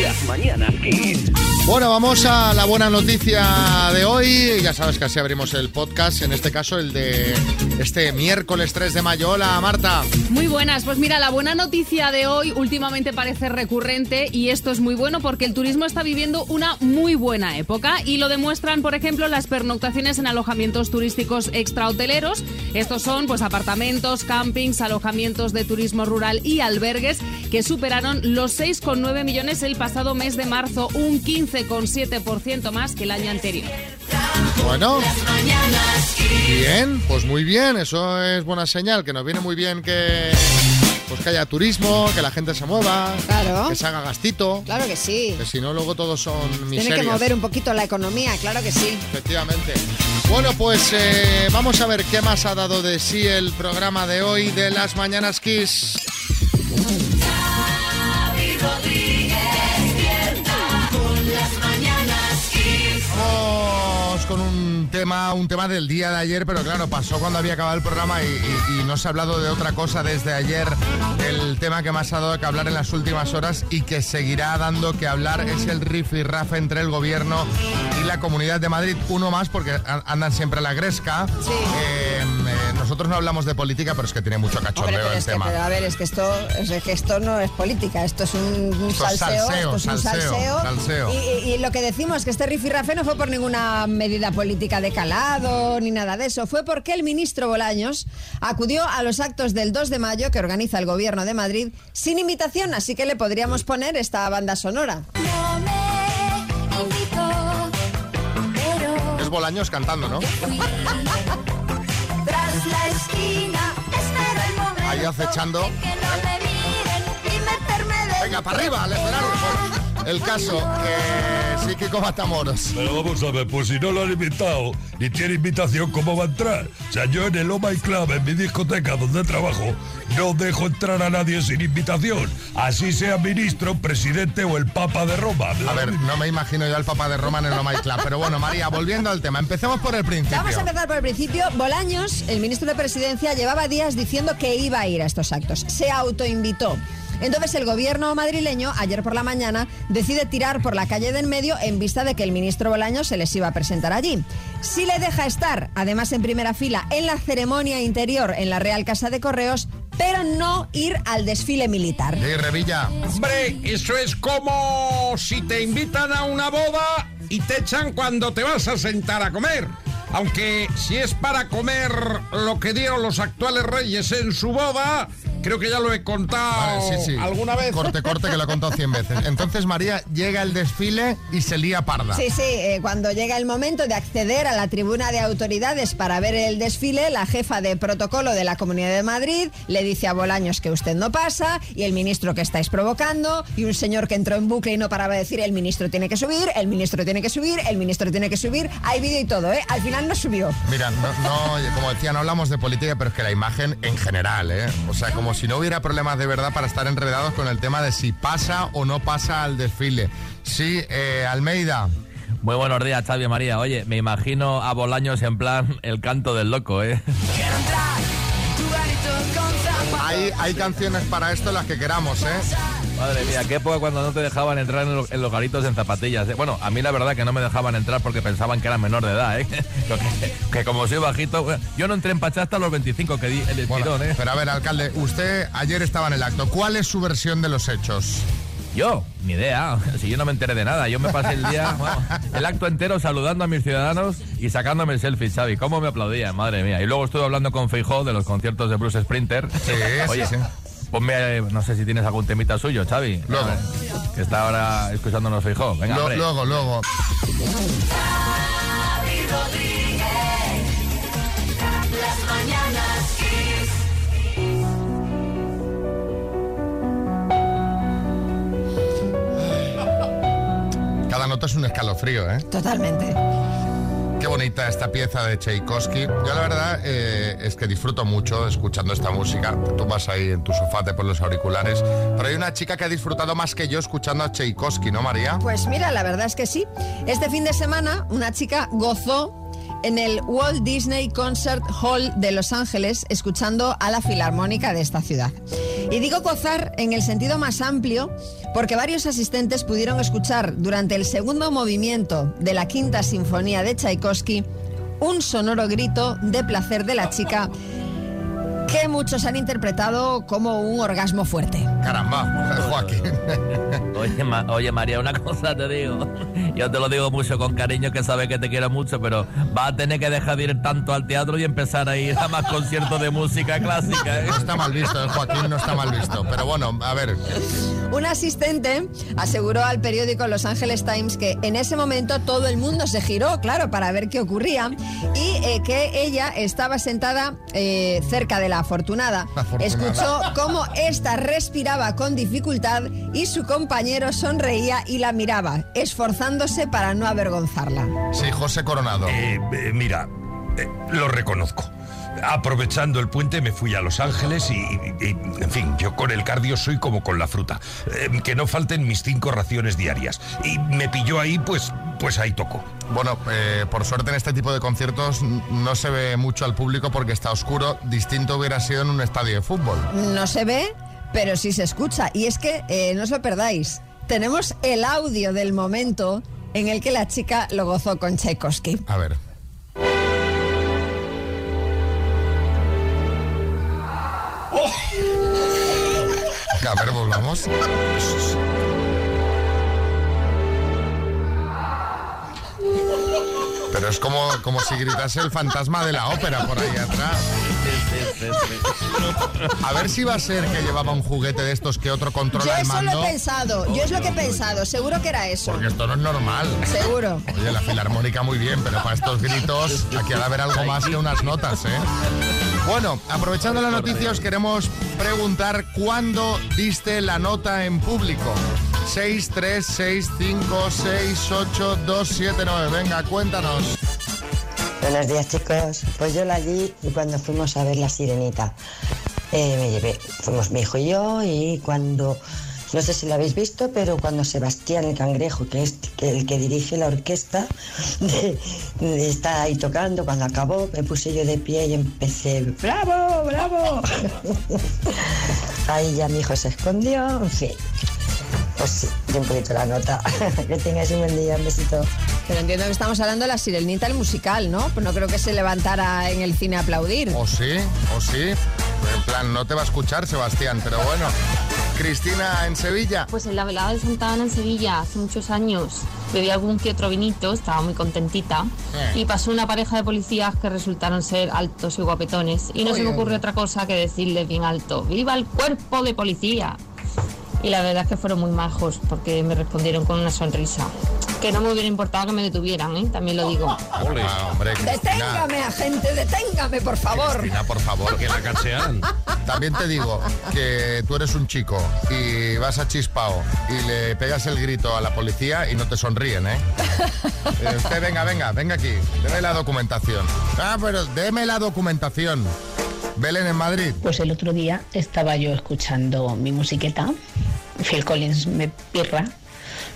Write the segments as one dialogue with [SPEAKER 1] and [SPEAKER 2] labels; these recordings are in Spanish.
[SPEAKER 1] Las mañanas Kiss.
[SPEAKER 2] Bueno, vamos a la buena noticia de hoy. Ya sabes que así abrimos el podcast, en este caso el de este miércoles 3 de mayo. Hola, Marta.
[SPEAKER 3] Muy buenas, pues mira, la buena noticia de hoy últimamente parece recurrente y esto es muy bueno porque el turismo está viviendo una muy buena época y lo demuestran, por ejemplo, las pernoctaciones en alojamientos turísticos extrahoteleros. Estos son pues apartamentos, campings, alojamientos de turismo rural y albergues que superaron los 6,9 millones el pasado mes de marzo, un 15,7% más que el año anterior.
[SPEAKER 2] Bueno, bien, pues muy bien. Eso es buena señal, que nos viene muy bien que, pues que haya turismo, que la gente se mueva,
[SPEAKER 4] Claro.
[SPEAKER 2] que se haga gastito.
[SPEAKER 4] Claro que sí.
[SPEAKER 2] Que si no, luego todos son miserias.
[SPEAKER 4] Tiene que mover un poquito la economía, claro que sí.
[SPEAKER 2] Efectivamente. Bueno, pues eh, vamos a ver qué más ha dado de sí el programa de hoy de las Mañanas Kiss. Tema, un tema del día de ayer, pero claro, pasó cuando había acabado el programa y, y- y no se ha hablado de otra cosa desde ayer. El tema que más ha dado que hablar en las últimas horas y que seguirá dando que hablar es el rifirrafe entre el gobierno y la Comunidad de Madrid. Uno más porque andan siempre a la gresca.
[SPEAKER 4] Sí.
[SPEAKER 2] Eh, eh, nosotros no hablamos de política, pero es que tiene mucho
[SPEAKER 4] Hombre,
[SPEAKER 2] cachondeo
[SPEAKER 4] pero
[SPEAKER 2] el
[SPEAKER 4] es que,
[SPEAKER 2] tema.
[SPEAKER 4] pero a ver, es que esto, es que esto no es política, esto es un, un
[SPEAKER 2] Esto es
[SPEAKER 4] salseo,
[SPEAKER 2] salseo,
[SPEAKER 4] esto es un
[SPEAKER 2] salseo,
[SPEAKER 4] salseo.
[SPEAKER 2] salseo.
[SPEAKER 4] Y, y- y lo que decimos, que este rifirrafe no fue por ninguna medida política de calado ni nada de eso, fue porque el ministro Bolaños acudió a los actos del 2 de mayo que organiza el gobierno de Madrid sin invitación, así que le podríamos poner esta banda sonora.
[SPEAKER 5] No me invitó, pero
[SPEAKER 2] Es Bolaños cantando, ¿no?
[SPEAKER 5] Tras la esquina, espero el momento.
[SPEAKER 2] Ahí acechando.
[SPEAKER 5] en que no me
[SPEAKER 2] Venga, para arriba, al escenario. El caso, que sí, Kiko Matamoros.
[SPEAKER 6] Pero vamos a ver, pues si no lo han invitado, ni tiene invitación, ¿cómo va a entrar? O sea, yo en el Oh My Club, en mi discoteca donde trabajo, no dejo entrar a nadie sin invitación. Así sea ministro, presidente o el Papa de Roma.
[SPEAKER 2] A ver, no me imagino yo al Papa de Roma en el Loma Club. Pero bueno, María, volviendo al tema, empecemos por el principio.
[SPEAKER 4] Vamos a empezar por el principio. Bolaños, el ministro de Presidencia, llevaba días diciendo que iba a ir a estos actos. Se autoinvitó. Entonces el gobierno madrileño, ayer por la mañana, decide tirar por la calle de en medio en vista de que el ministro Bolaños se les iba a presentar allí. Si le deja estar, además en primera fila, en la ceremonia interior en la Real Casa de Correos, pero no ir al desfile militar.
[SPEAKER 2] Sí, Revilla.
[SPEAKER 7] Hombre, eso es como si te invitan a una boda y te echan cuando te vas a sentar a comer. Aunque si es para comer lo que dieron los actuales reyes en su boda, creo que ya lo he contado
[SPEAKER 2] Vale, sí, sí.
[SPEAKER 7] alguna vez.
[SPEAKER 2] Corte, corte, que lo he contado 100 veces. Entonces, María llega el desfile y se lía parda.
[SPEAKER 4] Sí, sí, eh, cuando llega el momento de acceder a la tribuna de autoridades para ver el desfile, la jefa de protocolo de la Comunidad de Madrid le dice a Bolaños que usted no pasa y el ministro que estáis provocando y un señor que entró en bucle y no paraba de decir el ministro tiene que subir, el ministro tiene que subir, el ministro tiene que subir. Hay vídeo y todo, ¿eh? Al final no subió.
[SPEAKER 2] Mira, no, no, como decía, no hablamos de política, pero es que la imagen en general, ¿eh? O sea, como si no hubiera problemas de verdad para estar enredados con el tema de si pasa o no pasa al desfile. Sí, eh, Almeida.
[SPEAKER 8] Muy buenos días, Xavi María. Oye, me imagino a Bolaños en plan el canto del loco, ¿eh?
[SPEAKER 2] Hay, hay canciones para esto las que queramos, ¿eh?
[SPEAKER 8] Madre mía, qué época cuando no te dejaban entrar en, lo- en los garitos en zapatillas. ¿eh? Bueno, a mí la verdad que no me dejaban entrar porque pensaban que era menor de edad, ¿eh? que, que como soy bajito, bueno, yo no entré en Pachá hasta los 25 que di el
[SPEAKER 2] Bueno,
[SPEAKER 8] estirón, ¿eh?
[SPEAKER 2] pero a ver, alcalde, usted ayer estaba en el acto. ¿Cuál es su versión de los hechos?
[SPEAKER 8] Yo, ni idea. Si yo no me enteré de nada, yo me pasé el día, el acto entero saludando a mis ciudadanos y sacándome selfies, Xavi. ¿Cómo me aplaudían? Madre mía. Y luego estuve hablando con Feijó de los conciertos de Bruce Sprinter.
[SPEAKER 2] Sí,
[SPEAKER 8] Oye,
[SPEAKER 2] sí, sí.
[SPEAKER 8] ponme, eh, no sé si tienes algún temita suyo, Xavi.
[SPEAKER 2] Luego.
[SPEAKER 8] A ver, Que está ahora escuchándonos Feijó. Venga,
[SPEAKER 2] Lo- luego, luego.
[SPEAKER 5] Xavi Rodríguez. Las mañanas
[SPEAKER 2] Cada nota es un escalofrío, ¿eh?
[SPEAKER 4] Totalmente.
[SPEAKER 2] Qué bonita esta pieza de Tchaikovsky. Yo la verdad eh, es que disfruto mucho escuchando esta música. Tú vas ahí en tu sofá, te pones los auriculares. Pero hay una chica que ha disfrutado más que yo escuchando a Tchaikovsky, ¿no, María?
[SPEAKER 4] Pues mira, la verdad es que sí. Este fin de semana una chica gozó en el Walt Disney Concert Hall de Los Ángeles escuchando a la filarmónica de esta ciudad. Y digo gozar en el sentido más amplio porque varios asistentes pudieron escuchar durante el segundo movimiento de la Quinta Sinfonía de Tchaikovsky un sonoro grito de placer de la chica que muchos han interpretado como un orgasmo fuerte.
[SPEAKER 2] Caramba, Joaquín.
[SPEAKER 8] Oye, Ma- oye, María, una cosa te digo. Yo te lo digo mucho con cariño, que sabes que te quiero mucho, pero vas a tener que dejar de ir tanto al teatro y empezar a ir a más conciertos de música clásica. ¿eh?
[SPEAKER 2] No está mal visto, eh, Joaquín, no está mal visto. Pero bueno, a ver,
[SPEAKER 4] Un asistente aseguró al periódico Los Angeles Times que en ese momento todo el mundo se giró, claro, para ver qué ocurría y eh, que ella estaba sentada eh, cerca de la afortunada.
[SPEAKER 2] La afortunada.
[SPEAKER 4] Escuchó cómo ésta respiraba con dificultad y su compañero sonreía y la miraba, esforzándose para no avergonzarla.
[SPEAKER 2] sí, José Coronado.
[SPEAKER 6] Eh, eh, mira, eh, lo reconozco. Aprovechando el puente me fui a Los Ángeles y, y- y, en fin, yo con el cardio soy como con la fruta. Eh, que no falten mis cinco raciones diarias. Y me pilló ahí, pues, pues ahí tocó.
[SPEAKER 2] Bueno, eh, por suerte en este tipo de conciertos no se ve mucho al público porque está oscuro. Distinto hubiera sido en un estadio de fútbol.
[SPEAKER 4] No se ve, pero sí se escucha. Y es que, eh, no os lo perdáis, tenemos el audio del momento en el que la chica lo gozó con Tchaikovsky.
[SPEAKER 2] A ver. A ver, volvamos. Pero es como, como si gritase el fantasma de la ópera por ahí atrás. A ver si va a ser que llevaba un juguete de estos que otro
[SPEAKER 4] Yo
[SPEAKER 2] controla el
[SPEAKER 4] eso lo
[SPEAKER 2] mando.
[SPEAKER 4] he pensado, yo es lo que he pensado, seguro que era eso.
[SPEAKER 2] Porque esto no es normal.
[SPEAKER 4] Seguro.
[SPEAKER 2] Oye, la filarmónica muy bien, pero para estos gritos aquí ha de haber algo más que unas notas, ¿eh? Bueno, aprovechando la noticia, os queremos preguntar cuándo diste la nota en público. 6, 3, 6, 5, 6, 8, 2, 7, 9. Venga, cuéntanos.
[SPEAKER 9] Buenos días chicos, pues yo la di y cuando fuimos a ver la sirenita eh, me llevé, fuimos mi hijo y yo y cuando, no sé si lo habéis visto, pero cuando Sebastián el cangrejo, que es que el que dirige la orquesta, de- de- está ahí tocando, cuando acabó me puse yo de pie y empecé, bravo, bravo. ahí ya mi hijo se escondió, en fin. Pues sí, di un poquito la nota. que tengáis un buen día, un besito.
[SPEAKER 4] Pero entiendo que estamos hablando de la sirenita, el musical, ¿no? Pues no creo que se levantara en el cine a aplaudir.
[SPEAKER 2] O sí, o sí. En plan, no te va a escuchar, Sebastián, pero bueno. Cristina, en Sevilla.
[SPEAKER 10] Pues en la velada de Santa Ana en Sevilla, hace muchos años, bebí algún que otro vinito, estaba muy contentita.
[SPEAKER 2] Eh.
[SPEAKER 10] Y pasó una pareja de policías que resultaron ser altos y guapetones. Y no se me ocurre otra cosa que decirles bien alto: ¡Viva el cuerpo de policía! Y la verdad es que fueron muy majos porque me respondieron con una sonrisa. Que no me hubiera importado que me detuvieran, ¿eh? también lo digo.
[SPEAKER 7] Ole,
[SPEAKER 2] Ah, hombre.
[SPEAKER 4] Deténgame, agente, deténgame, por favor.
[SPEAKER 2] Cristina, por favor.
[SPEAKER 7] que la cachean.
[SPEAKER 2] También te digo que tú eres un chico y vas a Chispao y le pegas el grito a la policía y no te sonríen, ¿eh? Eh, usted, venga, venga, venga aquí. Deme la documentación. Ah, pero deme la documentación. Belén en Madrid.
[SPEAKER 11] Pues el otro día estaba yo escuchando mi musiqueta, Phil Collins me pirra.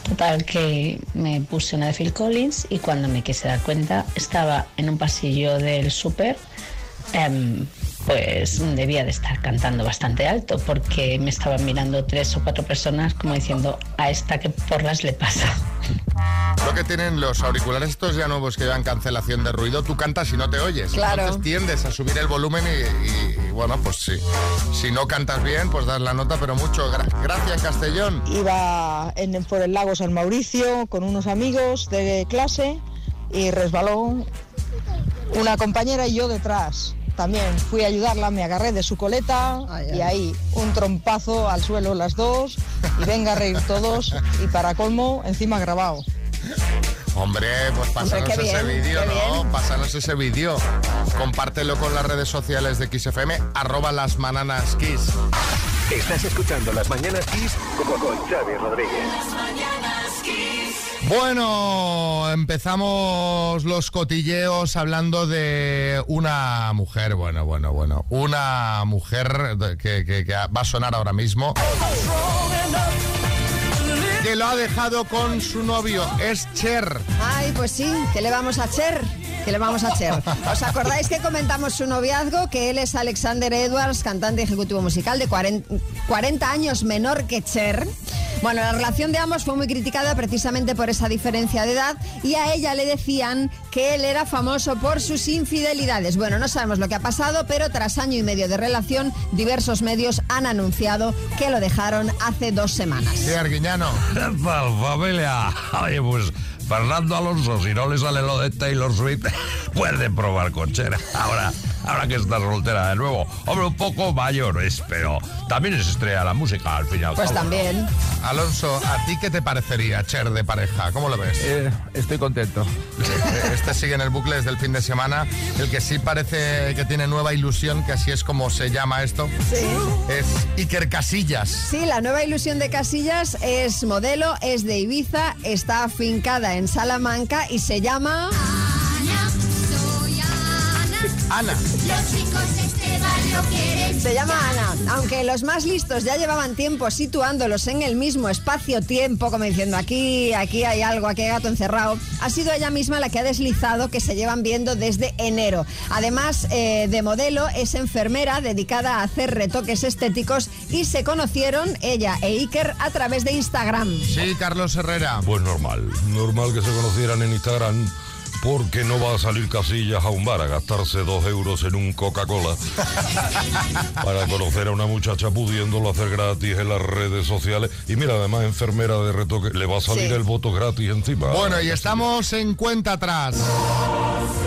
[SPEAKER 11] Total que me puse una de Phil Collins y cuando me quise dar cuenta estaba en un pasillo del súper, em, pues debía de estar cantando bastante alto porque me estaban mirando tres o cuatro personas como diciendo a esta que porras le pasa.
[SPEAKER 2] Lo que tienen los auriculares estos ya nuevos que llevan cancelación de ruido, tú cantas y no te oyes.
[SPEAKER 4] Claro.
[SPEAKER 2] Entonces tiendes a subir el volumen y, y- y, bueno, pues sí. Si no cantas bien, pues das la nota, pero mucho. Gra- gracias, Castellón.
[SPEAKER 12] Iba en- por el lago San Mauricio con unos amigos de clase y resbaló una compañera y yo detrás. También fui a ayudarla, me agarré de su coleta
[SPEAKER 4] Ay,
[SPEAKER 12] y ahí un trompazo al suelo las dos y venga a reír todos y para colmo encima grabado.
[SPEAKER 2] Hombre, pues pásanos ese vídeo, ¿no?
[SPEAKER 4] bien.
[SPEAKER 2] Pásanos ese vídeo. Compártelo con las redes sociales de XFM, arroba las bananas Kiss.
[SPEAKER 1] Estás escuchando Las Mañanas Kiss con, con Xavi Rodríguez.
[SPEAKER 5] Mañanas Kiss.
[SPEAKER 2] Bueno, empezamos los cotilleos hablando de una mujer, bueno, bueno, bueno, una mujer de- que, que- que va a sonar ahora mismo. Que lo ha dejado con su novio, es Cher.
[SPEAKER 4] Ay, pues sí, ¿qué le vamos a hacer? ¿Qué le vamos a hacer? ¿Os acordáis que comentamos su noviazgo? Que él es Alexander Edwards, cantante ejecutivo musical de 40, 40 años menor que Cher. Bueno, la relación de ambos fue muy criticada precisamente por esa diferencia de edad y a ella le decían que él era famoso por sus infidelidades. Bueno, no sabemos lo que ha pasado, pero tras año y medio de relación, diversos medios han anunciado que lo dejaron hace dos semanas.
[SPEAKER 2] Sí, Arguiñano.
[SPEAKER 6] ¿Qué tal, familia? Oye, pues Fernando Alonso, si no le sale lo de Taylor Swift, puede probar cochera. Ahora, ahora que está soltera de nuevo. Hombre, un poco mayor es, pero también es estrella de la música, al final.
[SPEAKER 4] Pues también.
[SPEAKER 2] Alonso, ¿a ti qué te parecería Cher de pareja? ¿Cómo lo ves?
[SPEAKER 8] Eh, estoy contento.
[SPEAKER 2] Este sigue en el bucle desde el fin de semana. El que sí parece que tiene nueva ilusión, que así es como se llama esto,
[SPEAKER 4] Sí.
[SPEAKER 2] es Iker Casillas.
[SPEAKER 4] Sí, la nueva ilusión de Casillas es modelo, es de Ibiza, está afincada en Salamanca y se llama...
[SPEAKER 2] Ana.
[SPEAKER 5] Los chicos de este barrio quieren
[SPEAKER 4] Se llama Ana. Aunque los más listos ya llevaban tiempo situándolos en el mismo espacio-tiempo, como diciendo aquí, aquí hay algo, aquí hay gato encerrado, ha sido ella misma la que ha deslizado que se llevan viendo desde enero. Además eh, de modelo, es enfermera dedicada a hacer retoques estéticos y se conocieron ella e Iker a través de Instagram.
[SPEAKER 2] Sí, Carlos Herrera.
[SPEAKER 6] Pues normal, normal que se conocieran en Instagram. Porque no va a salir Casillas a un bar a gastarse dos euros en un Coca-Cola para conocer a una muchacha pudiéndolo hacer gratis en las redes sociales. Y mira, además, enfermera de retoque, le va a salir
[SPEAKER 4] Sí.
[SPEAKER 6] el voto gratis encima.
[SPEAKER 2] Bueno, y estamos en cuenta atrás.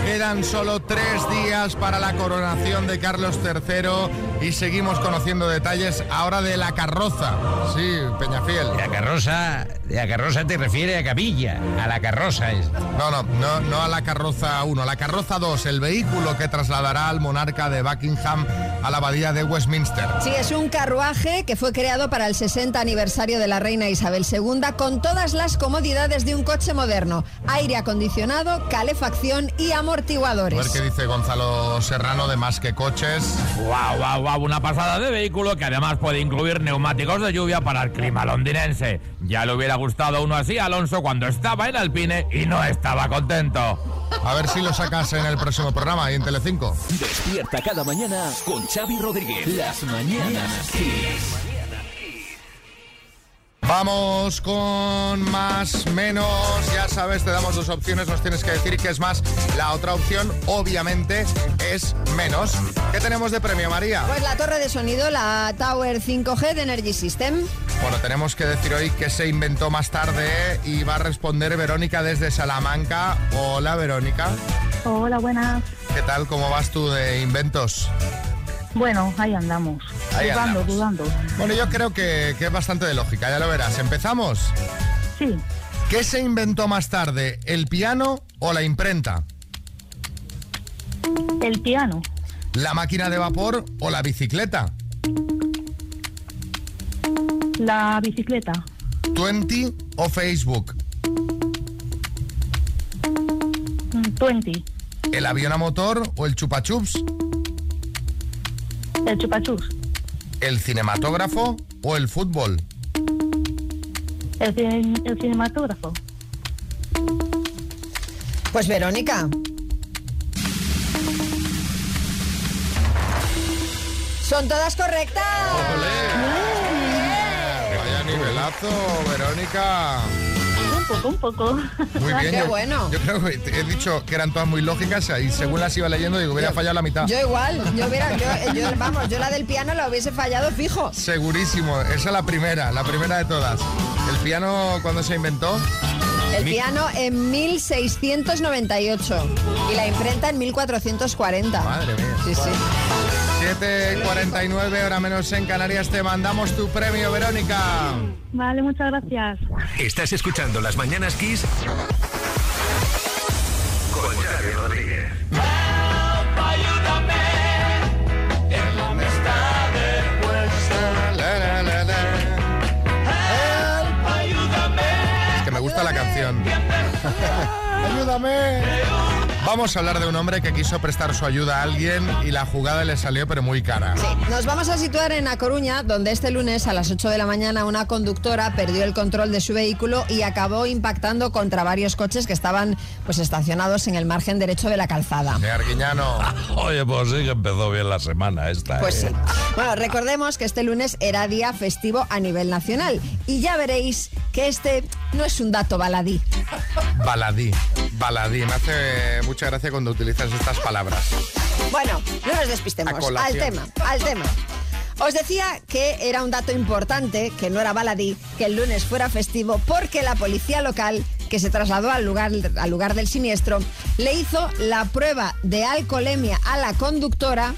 [SPEAKER 2] Quedan solo tres días para la coronación de Carlos III y seguimos conociendo detalles ahora de la carroza. Sí, Peñafiel.
[SPEAKER 7] La carroza, la carroza te refiere a Capilla, a la carroza es.
[SPEAKER 2] No, no, no, no a la carroza 1, la carroza 2, el vehículo que trasladará al monarca de Buckingham a la abadía de Westminster.
[SPEAKER 4] Sí, es un carruaje que fue creado para el 60 aniversario de la reina Isabel II con todas las comodidades de un coche moderno. Aire acondicionado, calefacción y
[SPEAKER 2] A
[SPEAKER 4] amortiguadores.
[SPEAKER 2] ver qué dice Gonzalo Serrano de más que coches.
[SPEAKER 8] Wow, wow, una pasada de vehículo que además puede incluir neumáticos de lluvia para el clima londinense. Ya le hubiera gustado uno así a Alonso cuando estaba en Alpine y no estaba contento.
[SPEAKER 2] A ver si lo sacas en el próximo programa y en Telecinco.
[SPEAKER 13] Despierta cada mañana con Xavi Rodríguez. Las mañanas Kiss.
[SPEAKER 2] Vamos con más, menos. Ya sabes, te damos dos opciones, nos tienes que decir qué es más. La otra opción, obviamente, es menos. ¿Qué tenemos de premio, María?
[SPEAKER 4] Pues la torre de sonido, la Tower 5G de Energy System.
[SPEAKER 2] Bueno, tenemos que decir hoy que se inventó más tarde y va a responder Verónica desde Salamanca. Hola, Verónica.
[SPEAKER 14] Hola, buenas.
[SPEAKER 2] ¿Qué tal? ¿Cómo vas tú de inventos?
[SPEAKER 14] Bueno, ahí andamos.
[SPEAKER 2] Ahí
[SPEAKER 14] dudando,
[SPEAKER 2] andamos.
[SPEAKER 14] dudando.
[SPEAKER 2] Bueno, yo creo que, que es bastante de lógica, ya lo verás. ¿Empezamos?
[SPEAKER 14] Sí.
[SPEAKER 2] ¿Qué se inventó más tarde, el piano o la imprenta?
[SPEAKER 14] El piano.
[SPEAKER 2] ¿La máquina de vapor o la bicicleta?
[SPEAKER 14] La bicicleta.
[SPEAKER 2] ¿Twenty o Facebook?
[SPEAKER 14] Mm, 20.
[SPEAKER 2] ¿El avión a motor o el chupachups?
[SPEAKER 14] El chupachus.
[SPEAKER 2] ¿El cinematógrafo o el fútbol?
[SPEAKER 14] El, cin- el cinematógrafo.
[SPEAKER 4] Pues Verónica. Son todas correctas.
[SPEAKER 2] Vaya nivelazo, Verónica.
[SPEAKER 14] Un poco, un poco.
[SPEAKER 2] Muy bien.
[SPEAKER 4] Qué
[SPEAKER 2] yo,
[SPEAKER 4] bueno.
[SPEAKER 2] yo creo que he dicho que eran todas muy lógicas y según las iba leyendo digo, hubiera fallado la mitad.
[SPEAKER 4] Yo igual, yo hubiera, yo, yo- vamos, yo la del piano la hubiese fallado fijo.
[SPEAKER 2] Segurísimo, esa es la primera, la primera de todas. ¿El piano cuándo se inventó?
[SPEAKER 4] El piano en 1698 y la imprenta en 1440.
[SPEAKER 2] Madre mía.
[SPEAKER 4] Sí, sí.
[SPEAKER 2] 7.49, hora menos en Canarias, te mandamos tu premio, Verónica.
[SPEAKER 14] Vale, muchas gracias.
[SPEAKER 1] Estás escuchando Las Mañanas Kiss con Xavi Rodríguez.
[SPEAKER 2] Es que me gusta la canción. Ayúdame. Vamos a hablar de un hombre que quiso prestar su ayuda a alguien y la jugada le salió pero muy cara.
[SPEAKER 4] Nos vamos a situar en A Coruña, donde este lunes a las 8 de la mañana una conductora perdió el control de su vehículo y acabó impactando contra varios coches que estaban pues estacionados en el margen derecho de la calzada.
[SPEAKER 2] De Arguiñano.
[SPEAKER 6] Oye, pues sí que empezó bien la semana esta.
[SPEAKER 4] Pues
[SPEAKER 6] ¿eh?
[SPEAKER 4] sí. Bueno, recordemos que este lunes era día festivo a nivel nacional y ya veréis que este no es un dato baladí.
[SPEAKER 2] Baladí, baladí. Me hace mucha gracia cuando utilizas estas palabras.
[SPEAKER 4] Bueno, no nos despistemos. Al tema, al tema. Os decía que era un dato importante, que no era baladí, que el lunes fuera festivo, porque la policía local, que se trasladó al lugar, al lugar del siniestro, le hizo la prueba de alcoholemia a la conductora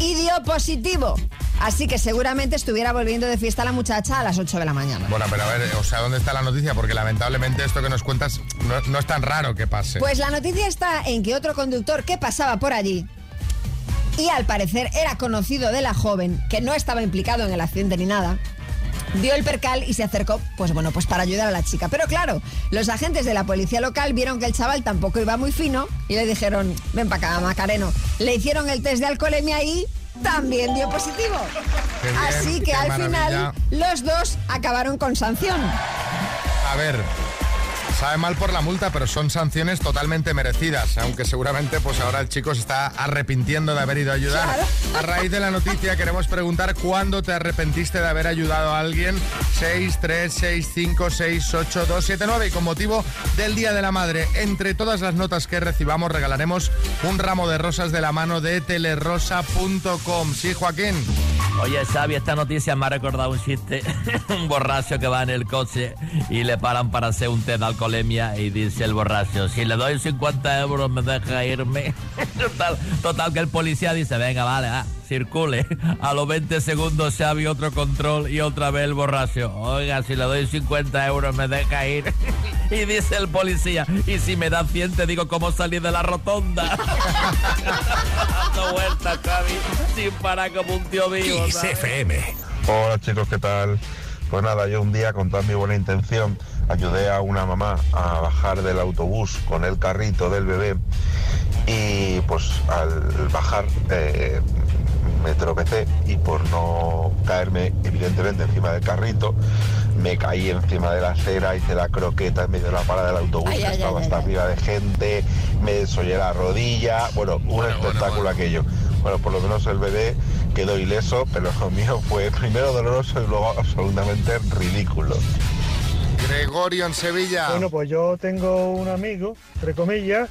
[SPEAKER 4] y dio positivo. Así que seguramente estuviera volviendo de fiesta la muchacha a las 8 de la mañana.
[SPEAKER 2] Bueno, pero a ver, o sea, ¿dónde está la noticia? Porque lamentablemente esto que nos cuentas no, no es tan raro que pase.
[SPEAKER 4] Pues la noticia está en que otro conductor que pasaba por allí y al parecer era conocido de la joven, que no estaba implicado en el accidente ni nada, vio el percal y se acercó, pues bueno, pues para ayudar a la chica. Pero claro, los agentes de la policía local vieron que el chaval tampoco iba muy fino y le dijeron, ven para acá, Macareno. Le hicieron el test de alcoholemia y también dio positivo.
[SPEAKER 2] Bien,
[SPEAKER 4] Así que al
[SPEAKER 2] maravilla.
[SPEAKER 4] final los dos acabaron con sanción.
[SPEAKER 2] A ver, sabe mal por la multa, pero son sanciones totalmente merecidas, aunque seguramente pues ahora el chico se está arrepintiendo de haber ido a ayudar.
[SPEAKER 4] Claro.
[SPEAKER 2] A raíz de la noticia queremos preguntar cuándo te arrepentiste de haber ayudado a alguien. 6, 3, 6, 5, 6, 8, 2, 7, 9 y con motivo del Día de la Madre, entre todas las notas que recibamos regalaremos un ramo de rosas de la mano de telerosa.com. Sí, Joaquín.
[SPEAKER 8] Oye, Xavi, esta noticia me ha recordado un chiste. un borracho que va en el coche y le paran para hacer un test de alcoholemia y dice el borracho, si le doy 50 euros me deja irme. total, total que el policía dice, venga, vale, ah, circule. A los 20 segundos Xavi otro control y otra vez el borracho. Oiga, si le doy 50 euros me deja ir. y dice el policía, y si me da 100 te digo cómo salir de la rotonda. Dando vueltas, Xavi, sin parar como un tío vivo.
[SPEAKER 1] FM.
[SPEAKER 15] Hola chicos, ¿qué tal? Pues nada, yo un día con toda mi buena intención ayudé a una mamá a bajar del autobús con el carrito del bebé y pues al bajar eh, me tropecé y por no caerme evidentemente encima del carrito me caí encima de la acera, hice la croqueta en medio de la parada del autobús
[SPEAKER 4] Ay,
[SPEAKER 15] que
[SPEAKER 4] ay,
[SPEAKER 15] estaba
[SPEAKER 4] ay,
[SPEAKER 15] hasta
[SPEAKER 4] ay.
[SPEAKER 15] arriba de gente, me desollé la rodilla, bueno, un espectáculo aquello. Bueno, por lo menos el bebé quedó ileso, pero lo mío fue primero doloroso y luego absolutamente ridículo.
[SPEAKER 2] Gregorio en Sevilla.
[SPEAKER 16] Bueno, pues yo tengo un amigo, entre comillas,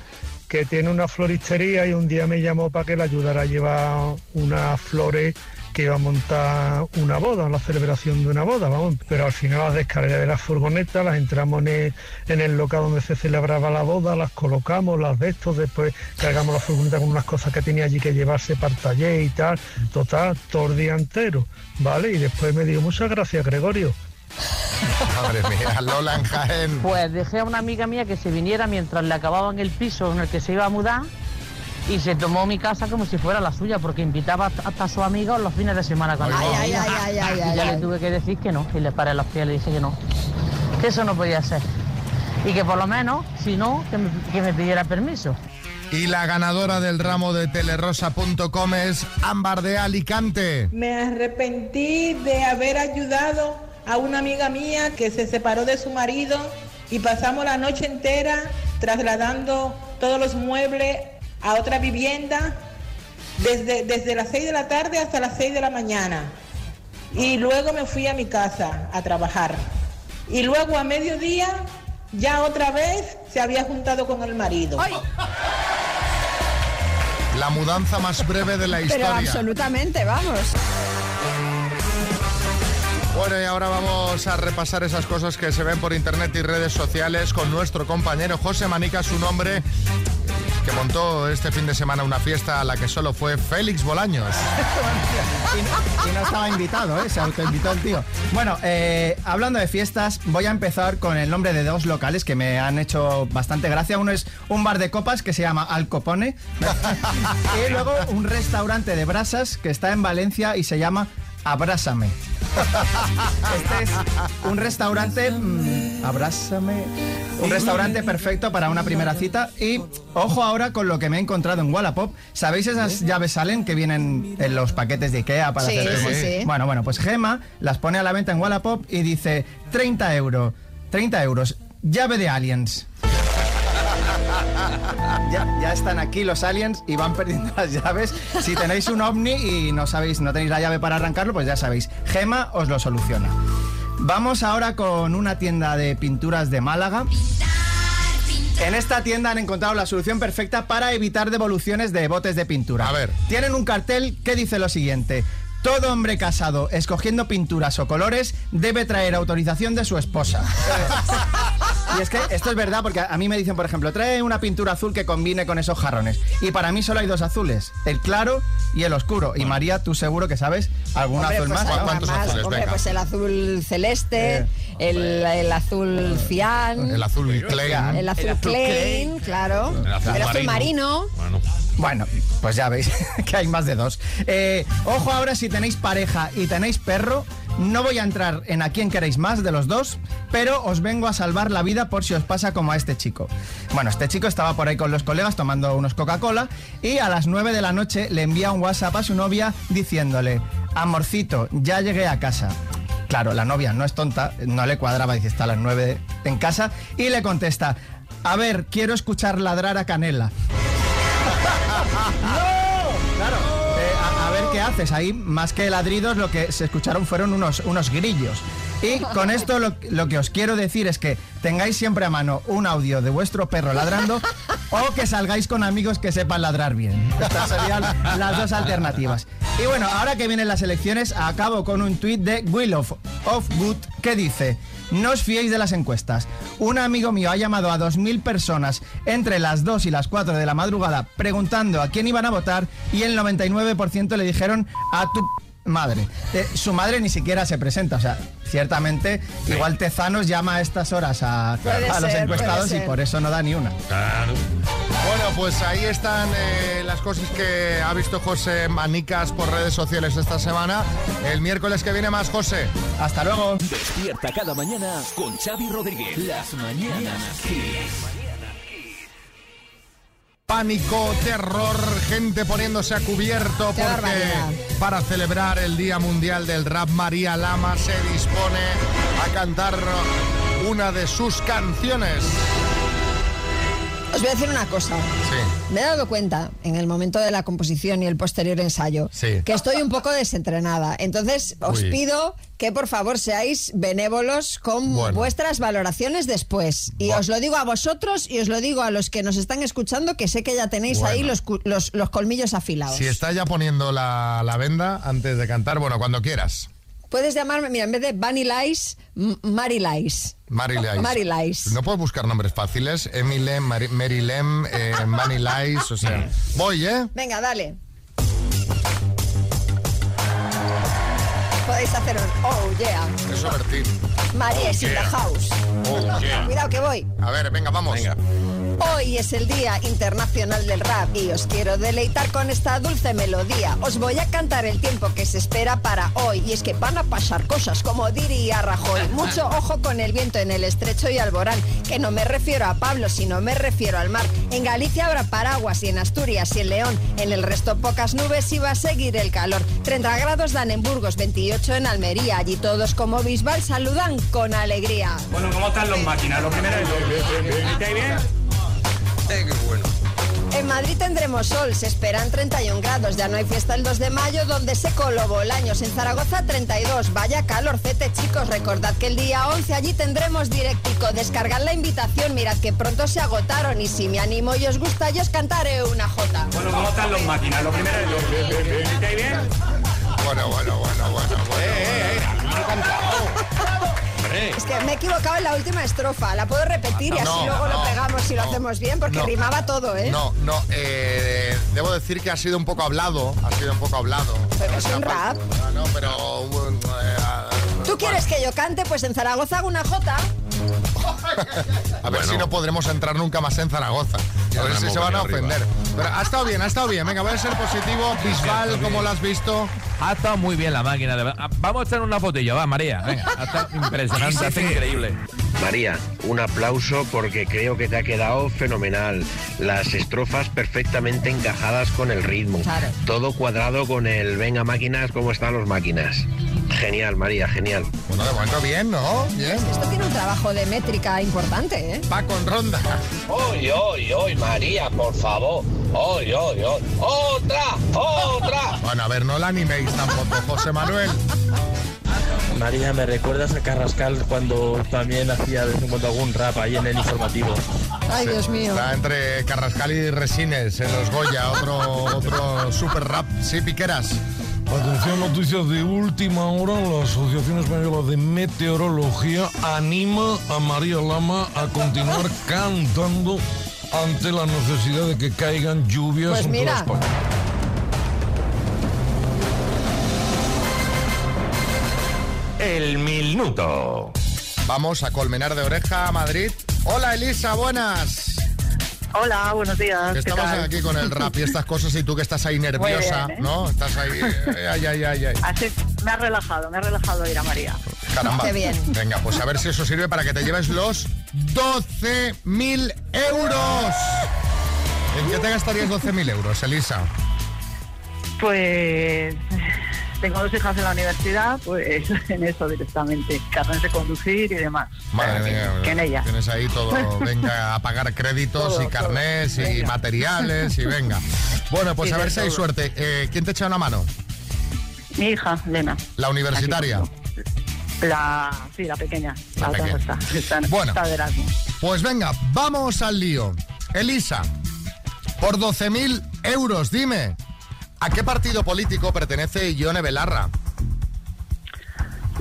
[SPEAKER 16] que tiene una floristería y un día me llamó para que le ayudara a llevar unas flores que iba a montar una boda, la celebración de una boda, vamos. Pero al final las descargué de las furgonetas, las entramos en el, local donde se celebraba la boda, las colocamos, las de después cargamos la furgoneta con unas cosas que tenía allí que llevarse para el taller y tal. Total, todo el día entero, ¿vale? Y después me dijo, muchas gracias, Gregorio.
[SPEAKER 2] Madre mía, Lola en Jaén.
[SPEAKER 17] Pues dejé a una amiga mía que se viniera mientras le acababan el piso en el que se iba a mudar y se tomó mi casa como si fuera la suya porque invitaba hasta a sus amigos los fines de semana cuando
[SPEAKER 4] Ay, ay, ay, ay, ay,
[SPEAKER 17] y
[SPEAKER 4] ay,
[SPEAKER 17] ya
[SPEAKER 4] ay.
[SPEAKER 17] le tuve que decir que no y le paré los pies y le dije que no que eso no podía ser y que por lo menos si no que me, que me pidiera permiso
[SPEAKER 2] Y la ganadora del ramo de telerosa.com es Ámbar de Alicante.
[SPEAKER 18] Me arrepentí de haber ayudado a una amiga mía que se separó de su marido y pasamos la noche entera trasladando todos los muebles a otra vivienda desde, desde las 6 de la tarde hasta las 6 de la mañana. Y luego me fui a mi casa a trabajar. Y luego a mediodía ya otra vez se había juntado con el marido.
[SPEAKER 2] La mudanza más breve de la
[SPEAKER 4] Pero
[SPEAKER 2] historia.
[SPEAKER 4] absolutamente, vamos.
[SPEAKER 2] Bueno, y ahora vamos a repasar esas cosas que se ven por internet y redes sociales con nuestro compañero José Manica, su nombre, que montó este fin de semana una fiesta a la que solo fue Félix Bolaños.
[SPEAKER 19] Y no, estaba invitado, ¿eh? se autoinvitó el tío. Bueno, eh, hablando de fiestas, voy a empezar con el nombre de dos locales que me han hecho bastante gracia. Uno es un bar de copas que se llama Al Copone. y luego un restaurante de brasas que está en Valencia y se llama Abrásame. Este es un restaurante mm, abrázame. Un restaurante perfecto para una primera cita. Y ojo ahora con lo que me he encontrado en Wallapop. ¿Sabéis esas llaves salen que vienen en los paquetes de Ikea para
[SPEAKER 4] Sí,
[SPEAKER 19] hacer
[SPEAKER 4] sí,
[SPEAKER 19] como-
[SPEAKER 4] sí.
[SPEAKER 19] Bueno, bueno, pues Gema las pone a la venta en Wallapop y dice 30 euros. 30 euros. Llave de aliens. Ya, ya están aquí los aliens y van perdiendo las llaves. Si tenéis un ovni y no sabéis, no tenéis la llave para arrancarlo, pues ya sabéis. Gema os lo soluciona. Vamos ahora con una tienda de pinturas de Málaga. En esta tienda han encontrado la solución perfecta para evitar devoluciones de botes de pintura. A ver. Tienen un cartel que dice lo siguiente. Todo hombre casado escogiendo pinturas o colores debe traer autorización de su esposa. Y es que esto es verdad porque a mí me dicen, por ejemplo, trae una pintura azul que combine con esos jarrones. Y para mí solo hay dos azules, el claro y el oscuro. Y María, tú seguro que sabes algún
[SPEAKER 4] Hombre,
[SPEAKER 19] azul
[SPEAKER 4] pues
[SPEAKER 19] más. ¿no?
[SPEAKER 4] más. Hombre, pues el azul celeste,
[SPEAKER 19] Eh.
[SPEAKER 4] el, el azul cian.
[SPEAKER 2] El azul Klein.
[SPEAKER 4] El azul plain, claro.
[SPEAKER 19] El azul
[SPEAKER 4] marino.
[SPEAKER 19] Bueno, pues ya veis que hay más de dos. Eh, ojo ahora si tenéis pareja y tenéis perro, no voy a entrar en a quién queréis más de los dos, pero os vengo a salvar la vida por si os pasa como a este chico. Bueno, este chico estaba por ahí con los colegas tomando unos Coca-Cola y a las 9 de la noche le envía un WhatsApp a su novia diciéndole, amorcito, ya llegué a casa. Claro, la novia no es tonta, no le cuadraba, dice, está a las 9 en casa, y le contesta, a ver, quiero escuchar ladrar a Canela. Claro. eh, a, a ver qué haces. Ahí, más que ladridos, lo que se escucharon fueron unos, unos grillos. Y con esto lo, lo que os quiero decir es que tengáis siempre a mano un audio de vuestro perro ladrando o que salgáis con amigos que sepan ladrar bien. Estas serían las dos alternativas. Y bueno, ahora que vienen las elecciones, acabo con un tuit de Will of, of Good que dice... No os fiéis de las encuestas. Un amigo mío ha llamado a 2.000 personas entre las 2 y las 4 de la madrugada preguntando a quién iban a votar y el 99% le dijeron a tu madre. Eh, su madre ni siquiera se presenta. O sea, ciertamente, igual Tezanos llama a estas horas a, los
[SPEAKER 2] ser,
[SPEAKER 19] encuestados y por eso no da ni una.
[SPEAKER 2] Bueno, pues ahí están eh, las cosas que ha visto José Manicas por redes sociales esta semana. El miércoles que viene más, José.
[SPEAKER 19] Hasta luego.
[SPEAKER 13] Despierta cada mañana con Xavi Rodríguez. Las mañanas Kiss.
[SPEAKER 2] Pánico, terror, gente poniéndose a cubierto porque
[SPEAKER 4] barbaridad.
[SPEAKER 2] para celebrar el Día Mundial del Rap, María Lama se dispone a cantar una de sus canciones.
[SPEAKER 4] Os voy a decir una cosa.
[SPEAKER 2] Sí.
[SPEAKER 4] Me he dado cuenta en el momento de la composición y el posterior ensayo
[SPEAKER 2] Sí.
[SPEAKER 4] que estoy un poco desentrenada. Entonces os
[SPEAKER 2] Uy.
[SPEAKER 4] pido que por favor seáis benévolos con
[SPEAKER 2] Bueno.
[SPEAKER 4] vuestras valoraciones después. Y os lo digo a vosotros y os lo digo a los que nos están escuchando que sé que ya tenéis ahí
[SPEAKER 2] Bueno.
[SPEAKER 4] los, cu- los, los colmillos afilados.
[SPEAKER 2] Si está ya poniendo la, la venda antes de cantar, bueno, cuando quieras.
[SPEAKER 4] Puedes llamarme, mira, en vez de Bunny Lies, M- Mary Lies.
[SPEAKER 2] Mary Lice.
[SPEAKER 4] Mary Lice.
[SPEAKER 2] No puedes buscar nombres fáciles. Emily, Mary, Mary Lem, eh, Manny Lice, o sea. Voy, ¿eh?
[SPEAKER 4] Venga, dale. Podéis hacer un oh yeah.
[SPEAKER 2] Eso, Bertín.
[SPEAKER 4] María is in the house.
[SPEAKER 2] Oh, yeah.
[SPEAKER 4] Cuidado que voy.
[SPEAKER 2] A ver, venga, vamos. Venga.
[SPEAKER 4] Hoy es el Día Internacional del Rap y os quiero deleitar con esta dulce melodía. Os voy a cantar el tiempo que se espera para hoy y es que van a pasar cosas, como diría Rajoy. Mucho ojo con el viento en el estrecho y Alborán, que no me refiero a Pablo, sino me refiero al mar. En Galicia habrá paraguas y en Asturias y en León. En el resto pocas nubes y va a seguir el calor. 30 grados dan en Burgos, 28 en Almería. Allí todos como Bisbal saludan con alegría.
[SPEAKER 20] Bueno, ¿cómo están los máquinas? Lo primero es... ¿Estáis bien?
[SPEAKER 7] Eh, qué bueno.
[SPEAKER 4] En Madrid tendremos sol, se esperan 31 grados, ya no hay fiesta el 2 de mayo donde se coló Bolaños, en Zaragoza 32, vaya calorcete chicos, recordad que el día 11 allí tendremos directico, descargad la invitación, mirad que pronto se agotaron y si me animo y os gusta yo os cantaré una jota.
[SPEAKER 20] Bueno, ¿cómo están los máquinas? Lo primero es... ¿Estáis bien?
[SPEAKER 2] Bueno, bueno, bueno, bueno,
[SPEAKER 7] Eh,
[SPEAKER 4] Es que me he equivocado en la última estrofa, la puedo repetir y así
[SPEAKER 2] No,
[SPEAKER 4] luego lo pegamos y lo hacemos bien porque rimaba todo, ¿eh?
[SPEAKER 2] No, no, eh, debo decir que ha sido un poco hablado, ha sido un poco hablado.
[SPEAKER 4] Pero es un rap.
[SPEAKER 2] ah, No, pero... um, eh,
[SPEAKER 4] ¿Tú quieres que yo cante? Pues en Zaragoza hago una jota.
[SPEAKER 2] A ver si no podremos entrar nunca más en Zaragoza. A ver si se van a ofender. Pero ha estado bien, ha estado bien. Venga, voy a ser positivo. Bisbal, ¿cómo lo has visto?
[SPEAKER 8] Ha estado muy bien la máquina, de. Ah, Vamos a echar una fotillo, va, María. Venga, ha estado impresionante, ha increíble.
[SPEAKER 21] María, un aplauso porque creo que te ha quedado fenomenal. Las estrofas perfectamente encajadas con el ritmo. Todo cuadrado con el venga máquinas, ¿cómo están los máquinas? Genial, María, genial.
[SPEAKER 2] Bueno, de momento bien, ¿no? Bien.
[SPEAKER 4] Esto tiene un trabajo de métrica importante, ¿eh?
[SPEAKER 2] Va con ronda.
[SPEAKER 21] ¡Oy, oy, oy, María, por favor! ¡Oy, oy, oy! ¡Otra! ¡Otra!
[SPEAKER 2] Bueno, a ver, no la animéis tampoco, José Manuel.
[SPEAKER 22] María, ¿me recuerdas a Carrascal cuando también hacía de vez en cuando algún rap ahí en el informativo?
[SPEAKER 4] Ay, Dios mío.
[SPEAKER 2] Está entre Carrascal y Resines en los Goya, otro, otro super rap. Sí, piqueras.
[SPEAKER 6] Atención, noticias de última hora. La Asociación Española de Meteorología anima a María Lama a continuar cantando ante la necesidad de que caigan lluvias
[SPEAKER 4] Pues
[SPEAKER 6] en toda
[SPEAKER 4] mira.
[SPEAKER 6] España.
[SPEAKER 2] El minuto. Vamos a Colmenar de Oreja, Madrid. Hola, Elisa, buenas.
[SPEAKER 14] Hola, buenos días. ¿qué
[SPEAKER 2] Estamos
[SPEAKER 14] tal?
[SPEAKER 2] aquí con el rap y estas cosas y tú que estás ahí nerviosa,
[SPEAKER 14] bien, ¿eh?
[SPEAKER 2] ¿no? Estás ahí, eh, ay, ay, ay, ay.
[SPEAKER 14] Así, me ha relajado, me ha relajado ir a María.
[SPEAKER 2] Caramba.
[SPEAKER 14] Qué bien.
[SPEAKER 2] Venga, pues a ver si eso sirve para que te lleves los 12.000 euros. ¿En qué te gastarías 12.000 euros, Elisa?
[SPEAKER 14] Pues tengo dos hijas en la universidad, pues en eso directamente, carnes de conducir y demás.
[SPEAKER 2] Madre mía,
[SPEAKER 14] que en ella.
[SPEAKER 2] Tienes ahí todo, venga a pagar créditos
[SPEAKER 14] Todo,
[SPEAKER 2] y carnés
[SPEAKER 14] todo.
[SPEAKER 2] y
[SPEAKER 14] Venga.
[SPEAKER 2] materiales y venga. Bueno, pues
[SPEAKER 14] Sí,
[SPEAKER 2] a ver si hay suerte. Eh, ¿Quién te echa una mano?
[SPEAKER 14] Mi hija, Lena.
[SPEAKER 2] ¿La universitaria?
[SPEAKER 14] La, sí, la pequeña. La,
[SPEAKER 2] La
[SPEAKER 14] otra está. Está,
[SPEAKER 2] Bueno.
[SPEAKER 14] está.
[SPEAKER 2] Pues venga, vamos al lío. Elisa, por 12.000 euros, dime, ¿a qué partido político pertenece Ione Belarra?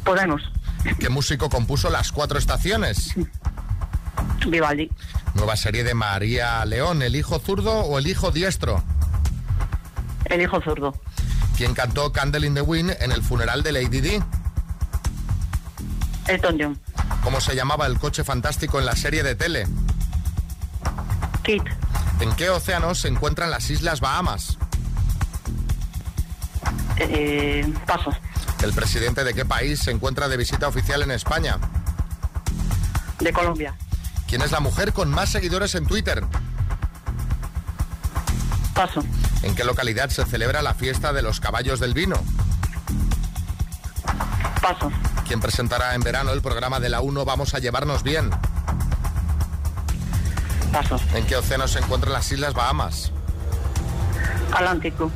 [SPEAKER 14] Podemos.
[SPEAKER 2] ¿Qué músico compuso Las Cuatro Estaciones?
[SPEAKER 14] Vivaldi.
[SPEAKER 2] Nueva serie de María León, ¿El hijo zurdo o el hijo diestro?
[SPEAKER 14] El hijo zurdo.
[SPEAKER 2] ¿Quién cantó Candle in the Wind en el funeral de Lady Di?
[SPEAKER 14] Elton John.
[SPEAKER 2] ¿Cómo se llamaba el coche fantástico en la serie de tele?
[SPEAKER 14] Kit.
[SPEAKER 2] ¿En qué océano se encuentran las Islas Bahamas?
[SPEAKER 14] Eh, paso.
[SPEAKER 2] ¿El presidente de qué país se encuentra de visita oficial en España?
[SPEAKER 14] De Colombia.
[SPEAKER 2] ¿Quién es la mujer con más seguidores en Twitter?
[SPEAKER 14] Paso.
[SPEAKER 2] ¿En qué localidad se celebra la fiesta de los caballos del vino?
[SPEAKER 14] Paso.
[SPEAKER 2] ¿Quién presentará en verano el programa de la 1 Vamos a llevarnos bien?
[SPEAKER 14] Paso.
[SPEAKER 2] ¿En qué océano se encuentran las Islas Bahamas?
[SPEAKER 14] Atlántico.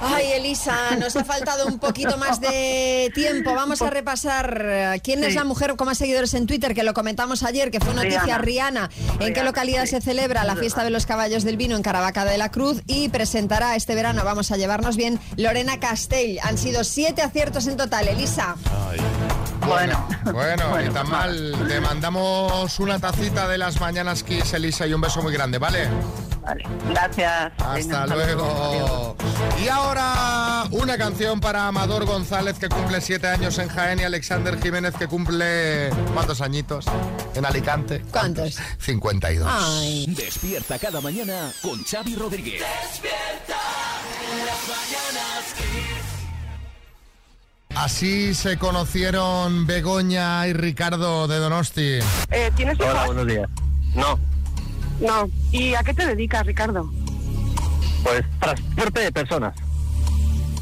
[SPEAKER 4] Ay, Elisa, nos ha faltado un poquito más de tiempo. Vamos a repasar eh, quién es la mujer con más seguidores en Twitter, que lo comentamos ayer, que fue noticia Rihanna.
[SPEAKER 14] Rihanna.
[SPEAKER 4] ¿En qué localidad
[SPEAKER 14] sí.
[SPEAKER 4] se celebra la fiesta de los caballos del vino en Caravaca de la Cruz? Y presentará este verano, vamos a llevarnos bien, Lorena Castell. Han sido siete aciertos en total, Elisa.
[SPEAKER 2] Bueno, bueno, ni tan mal. Te mandamos una tacita de las mañanas Kiss, Elisa, y un beso muy grande, ¿vale?
[SPEAKER 14] Vale. Gracias.
[SPEAKER 2] Hasta
[SPEAKER 14] Venga,
[SPEAKER 2] luego. Y ahora una canción para Amador González que cumple siete años en Jaén y Alexander Jiménez que cumple ¿cuántos añitos? En Alicante.
[SPEAKER 4] ¿Cuántos?
[SPEAKER 2] 52.
[SPEAKER 4] Ay.
[SPEAKER 13] Despierta cada mañana con Xavi Rodríguez.
[SPEAKER 5] Despierta. En las mañanas Kiss.
[SPEAKER 2] Así se conocieron Begoña y Ricardo de Donosti.
[SPEAKER 23] Eh, ¿Tienes
[SPEAKER 21] Hola, buenos días. No,
[SPEAKER 23] No. ¿Y a qué te dedicas, Ricardo?
[SPEAKER 21] pues transporte de personas.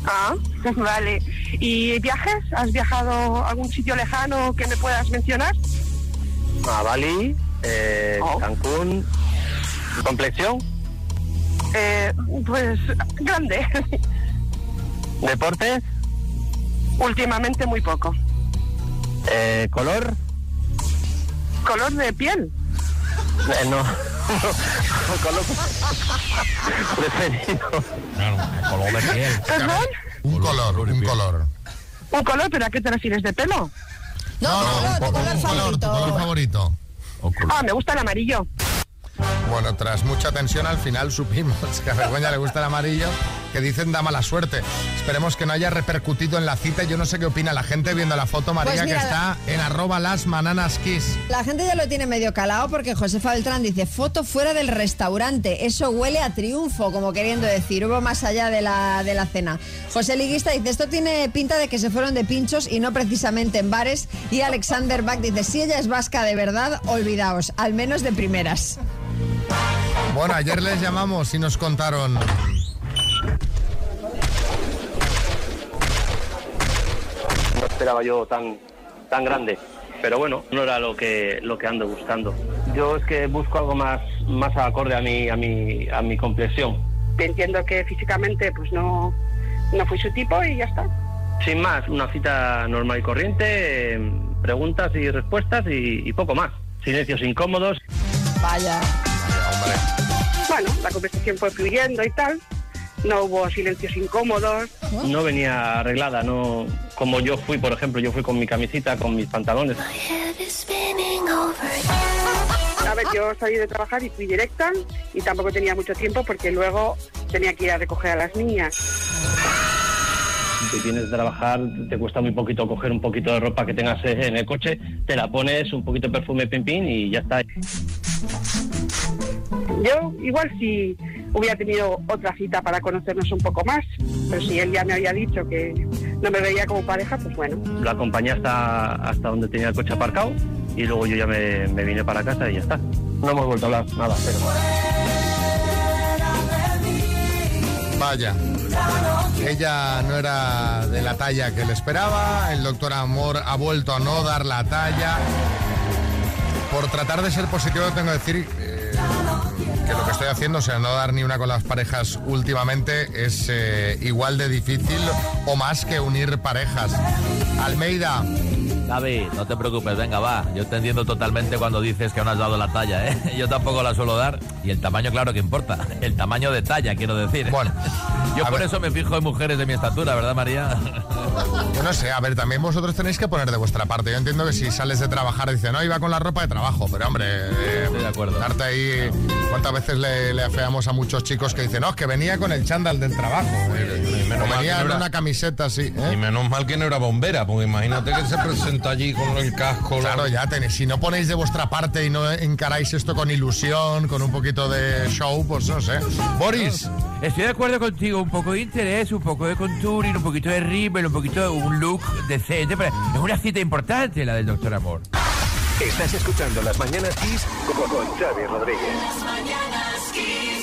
[SPEAKER 23] Ah, vale. ¿Y viajes? ¿Has viajado a algún sitio lejano que me puedas mencionar?
[SPEAKER 21] A Bali, eh,
[SPEAKER 23] Oh.
[SPEAKER 21] Cancún, complexión,
[SPEAKER 23] Eh, pues grande.
[SPEAKER 21] deportes,
[SPEAKER 23] Últimamente muy poco.
[SPEAKER 21] eh, color,
[SPEAKER 23] ¿Color de piel?
[SPEAKER 21] eh, no, color preferido.
[SPEAKER 8] color de piel.
[SPEAKER 23] ¿Perdón?
[SPEAKER 2] Un color, un color.
[SPEAKER 23] ¿Un color? ¿Pero a qué te refieres? ¿De pelo?
[SPEAKER 4] No,
[SPEAKER 2] No, color, tu color favorito.
[SPEAKER 23] Ah, me gusta el amarillo.
[SPEAKER 2] Bueno, tras mucha tensión al final supimos que a Begoña le gusta el amarillo, que dicen da mala suerte. Esperemos que no haya repercutido en la cita. Yo no sé qué opina la gente viendo la foto, María,
[SPEAKER 4] Pues mira,
[SPEAKER 2] que está en arroba las mananas kiss.
[SPEAKER 4] La gente ya lo tiene medio calado porque Josefa Beltrán dice foto fuera del restaurante. Eso huele a triunfo, como queriendo decir, hubo más allá de la, de la cena. José Liguista dice esto tiene pinta de que se fueron de pinchos y no precisamente en bares. Y Alexander Bach dice si ella es vasca de verdad, olvidaos, al menos de primeras.
[SPEAKER 2] Bueno, ayer les llamamos y nos contaron.
[SPEAKER 24] no esperaba yo tan tan grande pero bueno no era lo que lo que ando buscando yo es que busco algo más más acorde a mi a mi a mi complexión
[SPEAKER 23] Entiendo que físicamente pues no, no fui su tipo y ya está.
[SPEAKER 24] sin más una cita normal y corriente eh, preguntas y respuestas y, y poco más silencios incómodos
[SPEAKER 4] Vaya.
[SPEAKER 23] Bueno, la conversación fue fluyendo y tal. No hubo silencios incómodos.
[SPEAKER 24] no venía arreglada no como yo fui por ejemplo yo fui con mi camisita con mis pantalones
[SPEAKER 23] A ver, yo salí de trabajar y fui directa y tampoco tenía mucho tiempo porque luego tenía que ir a recoger a las niñas.
[SPEAKER 24] si tienes que trabajar te cuesta muy poquito coger un poquito de ropa que tengas en el coche te la pones un poquito de perfume pim pim y ya está
[SPEAKER 23] Yo igual si hubiera tenido otra cita para conocernos un poco más, pero si él ya me había dicho que no me veía como pareja, pues bueno.
[SPEAKER 24] lo acompañé hasta, hasta donde tenía el coche aparcado y luego yo ya me, me vine para casa y ya está. No hemos vuelto a hablar, nada, pero...
[SPEAKER 2] Vaya. Ella no era de la talla que le esperaba. El doctor Amor ha vuelto a no dar la talla. Por tratar de ser positivo, tengo que decir que lo que estoy haciendo, o sea, no dar ni una con las parejas últimamente, es eh, igual de difícil o más que unir parejas. Almeida.
[SPEAKER 8] David, no te preocupes, venga, va. Yo te entiendo totalmente cuando dices que no has dado la talla, ¿eh? Yo tampoco la suelo dar. Y el tamaño, claro que importa. El tamaño de talla, quiero decir.
[SPEAKER 2] Bueno.
[SPEAKER 8] Yo por eso me fijo en mujeres de mi estatura, ¿verdad, María?
[SPEAKER 2] Yo no sé, a ver, también vosotros tenéis que poner de vuestra parte. Yo entiendo que si sales de trabajar, dice, no, iba con la ropa de trabajo, pero hombre, eh,
[SPEAKER 8] de acuerdo.
[SPEAKER 2] darte ahí. ¿Cuántas veces le, le afeamos a muchos chicos que dicen, no, es que venía con el chándal del trabajo? eh,
[SPEAKER 6] menos mal
[SPEAKER 2] venía
[SPEAKER 6] que no
[SPEAKER 2] en
[SPEAKER 6] era-
[SPEAKER 2] una camiseta así. ¿eh?
[SPEAKER 6] Y menos mal que no era bombera, porque imagínate que se presenta allí con el casco.
[SPEAKER 2] Claro, ya tenéis. Si no ponéis de vuestra parte y no encaráis esto con ilusión, con un poquito de show, pues no sé. Boris.
[SPEAKER 25] Estoy de acuerdo contigo, un poco de interés, un poco de contouring, un poquito de rímel, un poquito de un look decente, pero es una cita importante la del Doctor Amor.
[SPEAKER 1] Estás escuchando Las Mañanas Kiss con, con Xavi Rodríguez.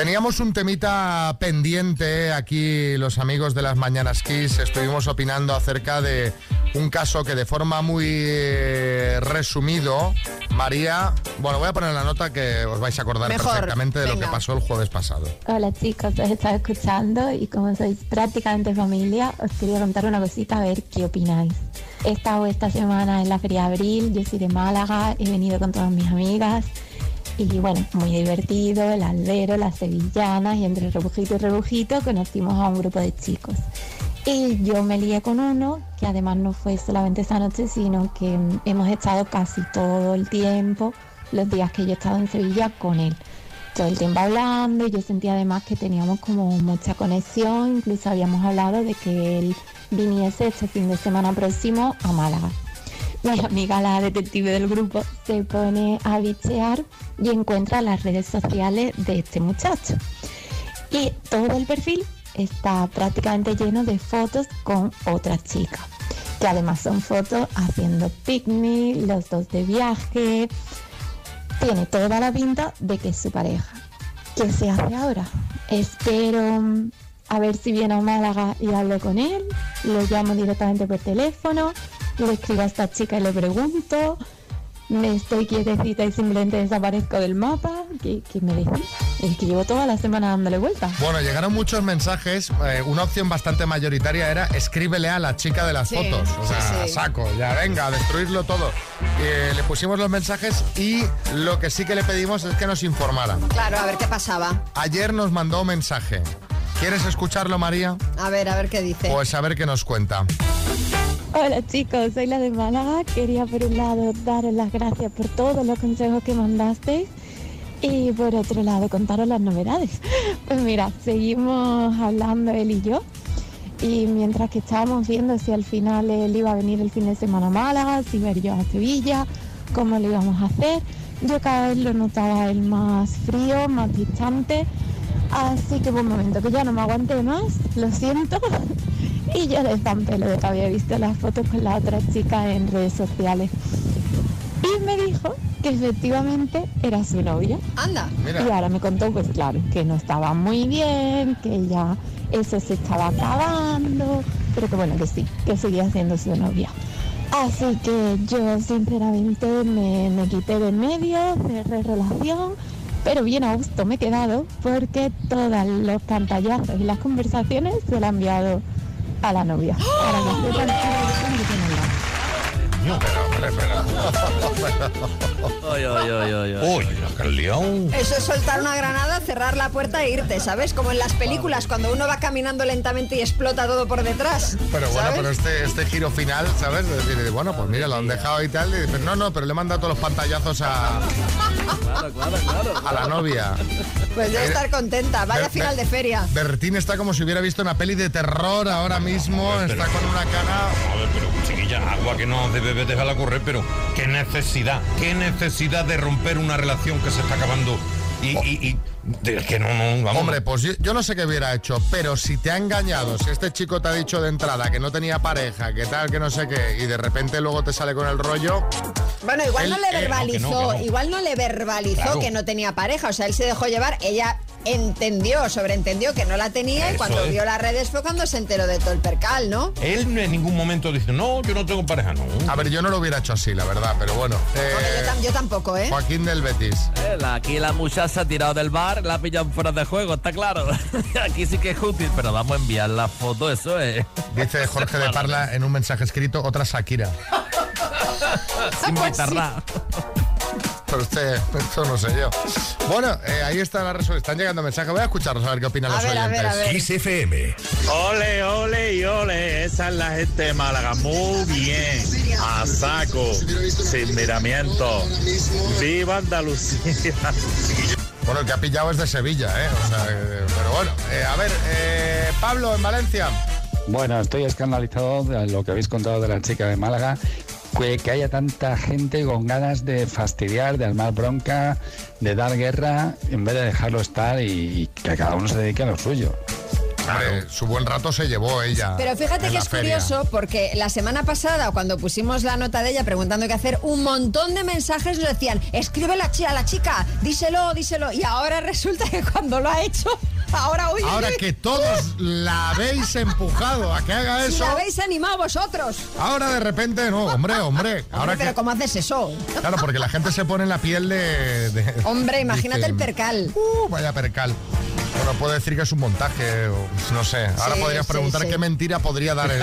[SPEAKER 2] Teníamos un temita pendiente aquí los amigos de las Mañanas Kiss. Estuvimos opinando acerca de un caso que de forma muy eh, resumido, María, bueno, voy a poner la nota que os vais a acordar
[SPEAKER 11] Mejor,
[SPEAKER 2] perfectamente de lo que pasó el jueves pasado.
[SPEAKER 11] Hola chicos, os estaba escuchando y como sois prácticamente familia, os quería contar una cosita a ver qué opináis. He estado esta semana en la Feria de Abril, yo soy de Málaga, he venido con todas mis amigas y bueno, muy divertido, el albero, las sevillanas y entre rebujito y rebujito conocimos a un grupo de chicos. Y yo me lié con uno, que además no fue solamente esa noche, sino que mm, hemos estado casi todo el tiempo, los días que yo he estado en Sevilla con él. Todo el tiempo hablando y yo sentía además que teníamos como mucha conexión, incluso habíamos hablado de que él viniese este fin de semana próximo a Málaga. Mi amiga, la detective del grupo, se pone a bichear y encuentra las redes sociales de este muchacho. Y todo el perfil está prácticamente lleno de fotos con otra chica, que además son fotos haciendo picnic, los dos de viaje. Tiene toda la pinta de que es su pareja. ¿Qué se hace ahora? Espero mm, a ver si viene a Málaga y hablo con él, lo llamo directamente por teléfono, le escribo a esta chica y le pregunto, me estoy quietecita y simplemente desaparezco del mapa, ¿qué, qué me decís? Es que llevo toda la semana dándole vueltas.
[SPEAKER 2] Bueno, llegaron muchos mensajes. eh, una opción bastante mayoritaria era escríbele a la chica de las
[SPEAKER 4] Sí,
[SPEAKER 2] fotos. O
[SPEAKER 4] sí,
[SPEAKER 2] sea,
[SPEAKER 4] sí.
[SPEAKER 2] saco, ya venga, a destruirlo todo. Eh, le pusimos los mensajes y lo que sí que le pedimos es que nos informara.
[SPEAKER 4] Claro, a ver qué pasaba.
[SPEAKER 2] Ayer nos mandó un mensaje. ¿Quieres escucharlo, María?
[SPEAKER 4] A ver, a ver qué dice.
[SPEAKER 2] Pues a ver qué nos cuenta.
[SPEAKER 11] Hola chicos, soy la de Málaga. Quería por un lado daros las gracias por todos los consejos que mandasteis Y por otro lado, contaros las novedades. Pues mira, seguimos hablando él y yo. Y mientras que estábamos viendo si al final él iba a venir el fin de semana a Málaga, si ver yo a Sevilla, cómo lo íbamos a hacer, yo cada vez lo notaba él más frío, más distante. Así que por un momento que ya no me aguanté más, lo siento. Y yo le zampé lo de que había visto las fotos con la otra chica en redes sociales. Y me dijo que efectivamente era su novia.
[SPEAKER 4] Anda.
[SPEAKER 11] Y ahora me contó, pues claro, que no estaba muy bien, que ya eso se estaba acabando, pero que bueno, que sí, que seguía siendo su novia. Así que yo sinceramente me, me quité de en medio, cerré relación, pero bien a gusto me he quedado porque todos los pantallazos y las conversaciones se lo han enviado a la novia.
[SPEAKER 6] Uy, la que has liado.
[SPEAKER 4] Eso es soltar una granada, cerrar la puerta e irte, ¿sabes? Como en las películas, cuando uno va caminando lentamente y explota todo por detrás.
[SPEAKER 2] Pero bueno,
[SPEAKER 4] ¿sabes?
[SPEAKER 2] pero este, este giro final, ¿sabes? De decir, bueno, pues mira, lo han dejado y tal. y- pero no, no, pero le manda todos los pantallazos a,
[SPEAKER 8] Claro, claro, claro.
[SPEAKER 2] a la novia.
[SPEAKER 4] Pues debe estar contenta. Vaya final de feria.
[SPEAKER 2] Bertín está como si hubiera visto una peli de terror ahora mismo. Está con una cara.
[SPEAKER 6] A ver, pero chiquilla, agua que no debe dejarla correr, pero qué necesidad, qué necesidad de romper una relación que se está acabando y, y- y- de- que no, no, vamos.
[SPEAKER 2] Hombre, pues yo, yo no sé qué hubiera hecho, pero si te ha engañado, si este chico te ha dicho de entrada que no tenía pareja, que tal, que no sé qué, y de repente luego te sale con el rollo.
[SPEAKER 4] Bueno, igual
[SPEAKER 2] Él-
[SPEAKER 4] no le
[SPEAKER 2] eh,
[SPEAKER 4] verbalizó,
[SPEAKER 2] no, que no, que no.
[SPEAKER 4] igual no le verbalizó
[SPEAKER 2] Claro.
[SPEAKER 4] que no tenía pareja, o sea, él se dejó llevar, ella entendió, sobreentendió que no la tenía y cuando
[SPEAKER 6] es.
[SPEAKER 4] vio las redes fue cuando se enteró de todo el percal, ¿no?
[SPEAKER 6] Él en ningún momento dice, no, yo no tengo pareja, no.
[SPEAKER 2] A ver, yo no lo hubiera hecho así, la verdad, pero bueno. Eh,
[SPEAKER 4] Porque yo, tam- yo tampoco, ¿eh?
[SPEAKER 2] Joaquín del Betis.
[SPEAKER 8] Eh, la- Aquí la muchacha se ha tirado del bar, la pillan fuera de juego, está claro. Aquí sí que es útil, pero vamos a enviar la foto, eso es.
[SPEAKER 2] Dice Jorge de Parla en un mensaje escrito, otra Shakira.
[SPEAKER 8] Sin
[SPEAKER 4] Pues
[SPEAKER 8] guitarra.
[SPEAKER 2] Pero usted, esto no sé yo. Bueno, eh, ahí está la resolución. Están llegando mensajes. Voy a escucharlos a ver qué opinan
[SPEAKER 4] A
[SPEAKER 2] los
[SPEAKER 4] ver, a
[SPEAKER 2] oyentes.
[SPEAKER 4] ver, a ver.
[SPEAKER 26] Kiss FM.
[SPEAKER 22] Ole, ole y ole, esa es la gente de Málaga. Muy bien, a saco, sin miramiento. ¡Viva Andalucía!
[SPEAKER 2] Bueno, el que ha pillado es de Sevilla, ¿eh? O sea, eh, pero bueno. Eh, a ver, eh, Pablo, en Valencia.
[SPEAKER 27] Bueno, estoy escandalizado de lo que habéis contado de la chica de Málaga. Que, que haya tanta gente con ganas de fastidiar, de armar bronca, de dar guerra, en vez de dejarlo estar y, y que cada uno se dedique a lo suyo.
[SPEAKER 2] Hombre, su buen rato se llevó ella.
[SPEAKER 4] Pero fíjate
[SPEAKER 2] en
[SPEAKER 4] que
[SPEAKER 2] la
[SPEAKER 4] es
[SPEAKER 2] feria.
[SPEAKER 4] curioso porque la semana pasada, cuando pusimos la nota de ella preguntando qué hacer, un montón de mensajes nos decían, escribe a la chica, díselo, díselo. Y ahora resulta que cuando lo ha hecho, ahora hoy.
[SPEAKER 2] Ahora que todos la habéis empujado a que haga
[SPEAKER 4] Si
[SPEAKER 2] eso,
[SPEAKER 4] la habéis animado vosotros.
[SPEAKER 2] ahora de repente no, hombre, hombre. Ahora
[SPEAKER 4] Hombre, pero
[SPEAKER 2] que,
[SPEAKER 4] ¿cómo haces eso?
[SPEAKER 2] claro, porque la gente se pone en la piel de. de-
[SPEAKER 4] Hombre, imagínate el percal.
[SPEAKER 2] "Uh, vaya percal. Bueno, puede decir que es un montaje, o no sé. Ahora
[SPEAKER 4] Sí,
[SPEAKER 2] podrías preguntar
[SPEAKER 4] sí.
[SPEAKER 2] qué mentira podría dar él.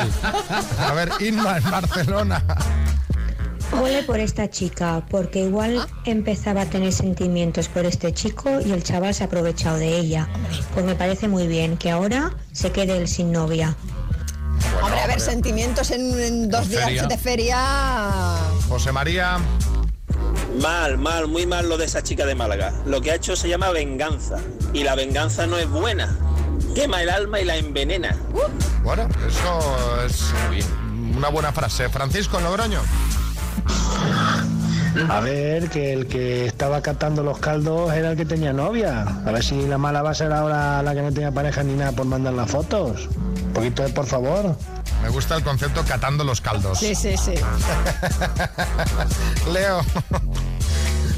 [SPEAKER 2] A ver, Inma en Barcelona.
[SPEAKER 28] Ole por esta chica, porque igual empezaba a tener sentimientos por este chico y el chaval se ha aprovechado de ella. Pues me parece muy bien que ahora se quede él sin novia.
[SPEAKER 4] Hombre, a ver, sentimientos en, en dos
[SPEAKER 2] En
[SPEAKER 4] días
[SPEAKER 2] feria.
[SPEAKER 4] de feria.
[SPEAKER 2] José María.
[SPEAKER 21] Mal, mal, muy mal lo de esa chica de Málaga. Lo que ha hecho se llama venganza. Y la venganza no es buena. Quema el alma y la envenena.
[SPEAKER 2] Bueno, eso es una buena frase. Francisco Logroño.
[SPEAKER 29] A ver, que el que estaba catando los caldos era el que tenía novia. A ver si la mala va a ser ahora la que no tenía pareja ni nada por mandar las fotos. Un poquito de por favor.
[SPEAKER 2] Me gusta el concepto catando los caldos.
[SPEAKER 4] Sí, sí, sí.
[SPEAKER 2] Leo.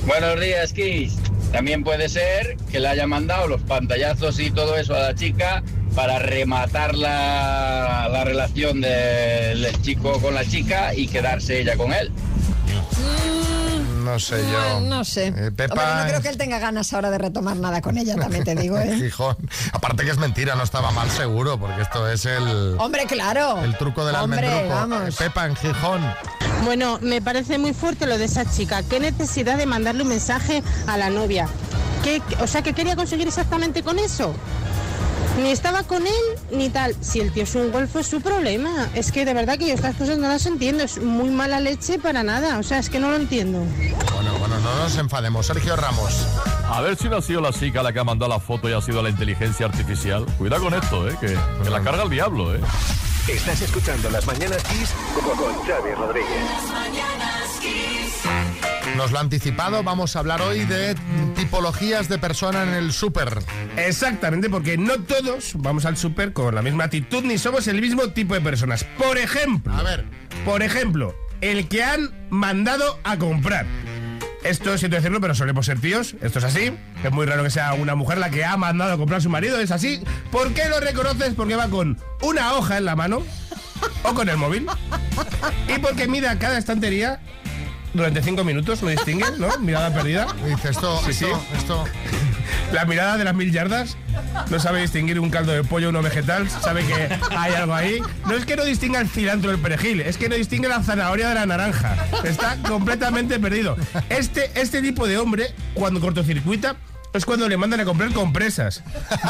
[SPEAKER 30] Buenos días, Kiss. También puede ser que le haya mandado los pantallazos y todo eso a la chica para rematar la, la relación del chico con la chica y quedarse ella con él.
[SPEAKER 2] No sé yo.
[SPEAKER 4] No sé.
[SPEAKER 2] Eh,
[SPEAKER 4] Hombre,
[SPEAKER 2] Pepa.
[SPEAKER 4] no creo que él tenga ganas ahora de retomar nada con ella, también te digo, ¿eh?
[SPEAKER 2] Gijón. Aparte que es mentira, no estaba mal seguro, porque esto es el,
[SPEAKER 4] Hombre, claro.
[SPEAKER 2] el truco del
[SPEAKER 4] Hombre,
[SPEAKER 2] almendruco.
[SPEAKER 4] vamos.
[SPEAKER 2] Eh, Pepa en Gijón.
[SPEAKER 31] Bueno, me parece muy fuerte lo de esa chica. ¿Qué necesidad de mandarle un mensaje a la novia? ¿Qué, o sea, ¿qué quería conseguir exactamente con eso?
[SPEAKER 28] Ni estaba con él, ni tal. Si el tío es un golfo, es su problema. Es que de verdad que yo estas cosas no las entiendo. Es muy mala leche para nada. O sea, es que no lo entiendo.
[SPEAKER 2] Bueno, bueno, no nos enfademos. Sergio Ramos.
[SPEAKER 8] A ver si no ha sido la chica la que ha mandado la foto y ha sido la inteligencia artificial. Cuidado con esto, ¿eh? Que, que la carga el diablo, ¿eh?
[SPEAKER 1] Estás escuchando Las Mañanas Kiss con, con Xavi Rodríguez.
[SPEAKER 2] Nos lo ha anticipado, vamos a hablar hoy de tipologías de persona en el súper.
[SPEAKER 32] Exactamente, porque no todos vamos al súper con la misma actitud ni somos el mismo tipo de personas. Por ejemplo,
[SPEAKER 2] a ver,
[SPEAKER 32] por ejemplo, el que han mandado a comprar. Esto siento decirlo, pero solemos ser tíos. Esto es así. Es muy raro que sea una mujer la que ha mandado a comprar a su marido. Es así. ¿Por qué lo reconoces? Porque va con una hoja en la mano o con el móvil. Y porque mira cada estantería durante cinco minutos, lo distingue, ¿no? Mirada perdida.
[SPEAKER 2] Dice esto,
[SPEAKER 32] Sí, sí.
[SPEAKER 2] esto, esto.
[SPEAKER 32] La mirada de las mil yardas. No sabe distinguir un caldo de pollo o uno vegetal. Sabe que hay algo ahí. No es que no distinga el cilantro del perejil, es que no distingue la zanahoria de la naranja. Está completamente perdido. Este, este tipo de hombre, cuando cortocircuita, es cuando le mandan a comprar compresas.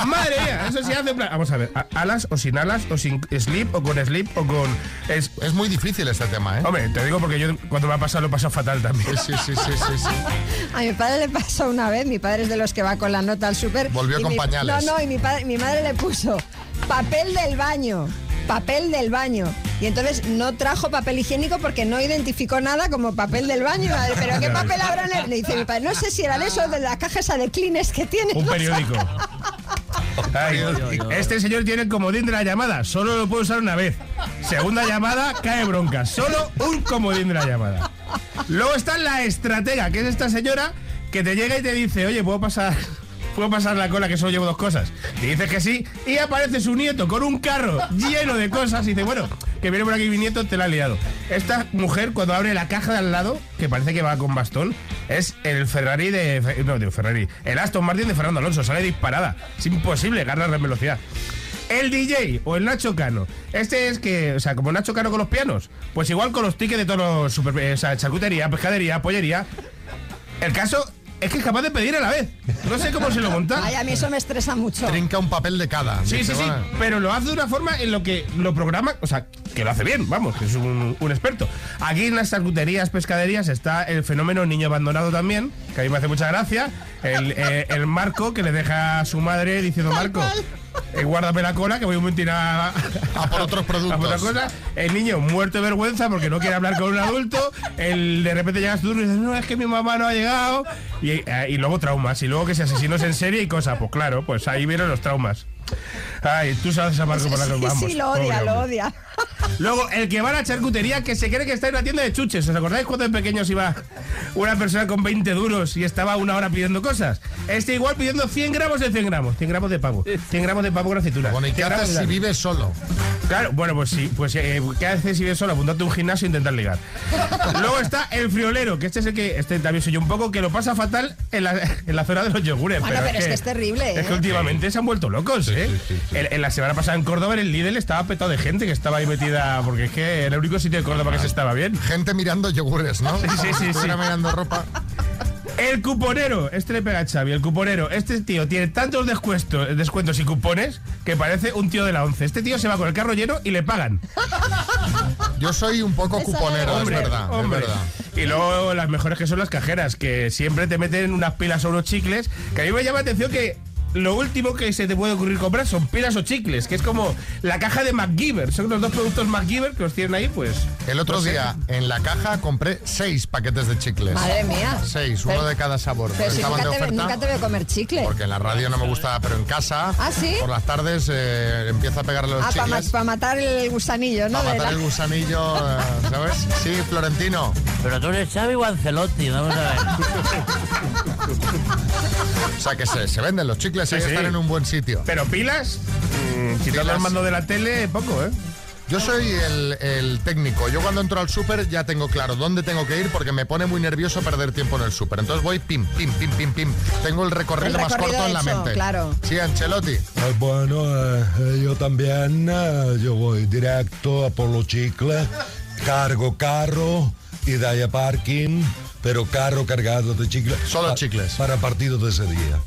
[SPEAKER 32] Madre mía, eso sí hace Vamos a ver, alas o sin alas, o sin slip, o con slip, o con. Es,
[SPEAKER 2] es muy difícil este tema, ¿eh?
[SPEAKER 32] Hombre, te digo porque yo cuando me ha pasado lo he pasado fatal también.
[SPEAKER 2] Sí, sí, sí, sí, sí.
[SPEAKER 4] A mi padre le pasó una vez, mi padre es de los que va con la nota al súper.
[SPEAKER 2] Volvió con
[SPEAKER 4] mi-
[SPEAKER 2] pañales.
[SPEAKER 4] No, no, y mi, padre, mi madre le puso papel del baño, papel del baño. Y entonces no trajo papel higiénico porque no identificó nada como papel del baño. ¿Pero qué papel habrá en el-?" Le dice mi padre, no sé si eran esos de la caja esa de Kleenex que tiene.
[SPEAKER 32] Un periódico. Ay, este señor tiene el comodín de la llamada, solo lo puede usar una vez. Segunda llamada, cae bronca. Solo un comodín de la llamada. Luego está la estratega, que es esta señora que te llega y te dice, oye, ¿puedo pasar, ¿puedo pasar la cola que solo llevo dos cosas? Y dices que sí, y aparece su nieto con un carro lleno de cosas y dice, bueno, que viene por aquí mi nieto, te la ha liado. Esta mujer, cuando abre la caja de al lado, que parece que va con bastón, es el Ferrari de... No, de Ferrari. El Aston Martin de Fernando Alonso, sale disparada. Es imposible ganar en velocidad. El DJ o el Nacho Cano. Este es que, o sea, como Nacho Cano con los pianos, pues igual con los tickets de todos los super, o sea, charcutería, pescadería, pollería. El caso es que es capaz de pedir a la vez. No sé cómo se lo monta.
[SPEAKER 4] Ay, a mí eso me estresa mucho.
[SPEAKER 2] Trinca un papel de cada.
[SPEAKER 32] Sí, sí, sí, pero lo hace de una forma en lo que lo programa, o sea, que lo hace bien, vamos, que es un, un experto. Aquí en las charcuterías, pescaderías está el fenómeno niño abandonado también, que a mí me hace mucha gracia. El, eh, el Marco que le deja a su madre diciendo, Marco, eh, guárdame la cola que voy un momentín a,
[SPEAKER 2] A por otros productos.
[SPEAKER 32] a por otra cosa. El niño muerto de vergüenza porque no quiere hablar con un adulto. El de repente llegas tú y dices, no, es que mi mamá no ha llegado. Y, eh, y luego traumas. Y luego que se asesinos en serie y cosas. Pues claro, pues ahí vienen los traumas. Ay, tú sabes a Marco por la que
[SPEAKER 4] Sí,
[SPEAKER 32] vamos.
[SPEAKER 4] sí, lo odia, lo
[SPEAKER 32] hombre.
[SPEAKER 4] odia.
[SPEAKER 32] Luego, el que va a la charcutería que se cree que está en una tienda de chuches. ¿Os acordáis cuando de pequeños iba una persona con 20 duros y estaba una hora pidiendo cosas? Este igual pidiendo 100 gramos de 100 gramos. 100 gramos de pavo. 100 gramos de pavo con aceituna.
[SPEAKER 2] Bueno, ¿y qué
[SPEAKER 32] 100 gramos
[SPEAKER 2] haces si vives solo?
[SPEAKER 32] Claro, bueno, pues sí, pues eh, ¿qué haces si vives solo? Apuntarte a un gimnasio e intentar ligar. Luego está el friolero, que este es el que, este también soy yo un poco, que lo pasa fatal en la, en la zona de los yogures.
[SPEAKER 4] Bueno, pero es que es terrible,
[SPEAKER 32] Es que
[SPEAKER 4] ¿eh?
[SPEAKER 32] últimamente se han vuelto locos, ¿eh? En, en la semana pasada en Córdoba, en el Lidl, estaba petado de gente que estaba ahí metida, porque es que era el único sitio de Córdoba que se estaba bien.
[SPEAKER 2] Gente mirando yogures, ¿no?
[SPEAKER 32] Sí, sí, sí, sí.
[SPEAKER 2] Mirando ropa.
[SPEAKER 32] El cuponero, este le pega a Xavi, el cuponero, este tío tiene tantos descuentos, descuentos y cupones que parece un tío de la once. Este tío se va con el carro lleno y le pagan.
[SPEAKER 2] Yo soy un poco cuponero,
[SPEAKER 32] Hombre,
[SPEAKER 2] es verdad,
[SPEAKER 32] hombre.
[SPEAKER 2] es verdad.
[SPEAKER 32] Y luego las mejores que son las cajeras, que siempre te meten unas pilas o unos chicles, que a mí me llama la atención que lo último que se te puede ocurrir comprar son pilas o chicles, que es como la caja de MacGyver. Son los dos productos MacGyver que os tienen ahí, pues.
[SPEAKER 2] El otro
[SPEAKER 32] no sé.
[SPEAKER 2] día en la caja compré seis paquetes de chicles.
[SPEAKER 4] Madre mía.
[SPEAKER 2] Seis, uno
[SPEAKER 4] Pero-
[SPEAKER 2] de cada sabor.
[SPEAKER 4] Pero si
[SPEAKER 2] Estaban
[SPEAKER 4] nunca
[SPEAKER 2] de
[SPEAKER 4] te, nunca te veo comer chicle.
[SPEAKER 2] Porque en la radio no me gusta, pero en casa,
[SPEAKER 4] ¿Ah, sí?
[SPEAKER 2] por las tardes, eh, empiezo a pegarle los
[SPEAKER 4] Ah, para
[SPEAKER 2] chicles.
[SPEAKER 4] matar el gusanillo, ¿no?
[SPEAKER 2] Para matar
[SPEAKER 4] la-
[SPEAKER 2] el gusanillo, eh, ¿sabes? Sí, Florentino.
[SPEAKER 25] Pero tú eres Xavi o Ancelotti, vamos a ver.
[SPEAKER 2] O sea que se, se venden los chicles,
[SPEAKER 32] Sí,
[SPEAKER 2] ahí
[SPEAKER 32] sí.
[SPEAKER 2] están en un buen sitio.
[SPEAKER 32] Pero pilas, mm, quitando
[SPEAKER 2] Pilas.
[SPEAKER 32] el mando de la tele, poco, ¿eh?
[SPEAKER 2] Yo soy el, el técnico. Yo cuando entro al súper ya tengo claro dónde tengo que ir porque me pone muy nervioso perder tiempo en el súper. Entonces voy pim, pim, pim, pim, pim. Tengo el recorrido,
[SPEAKER 4] El
[SPEAKER 2] más corto en la mente.
[SPEAKER 4] claro.
[SPEAKER 2] Sí, Ancelotti.
[SPEAKER 6] Eh, bueno, eh, eh, yo también, eh, yo voy directo a por los chicles, cargo carro y de ahí a parking, pero carro cargado de chicles.
[SPEAKER 2] Solo
[SPEAKER 6] pa-
[SPEAKER 2] chicles.
[SPEAKER 6] Para partido de ese día.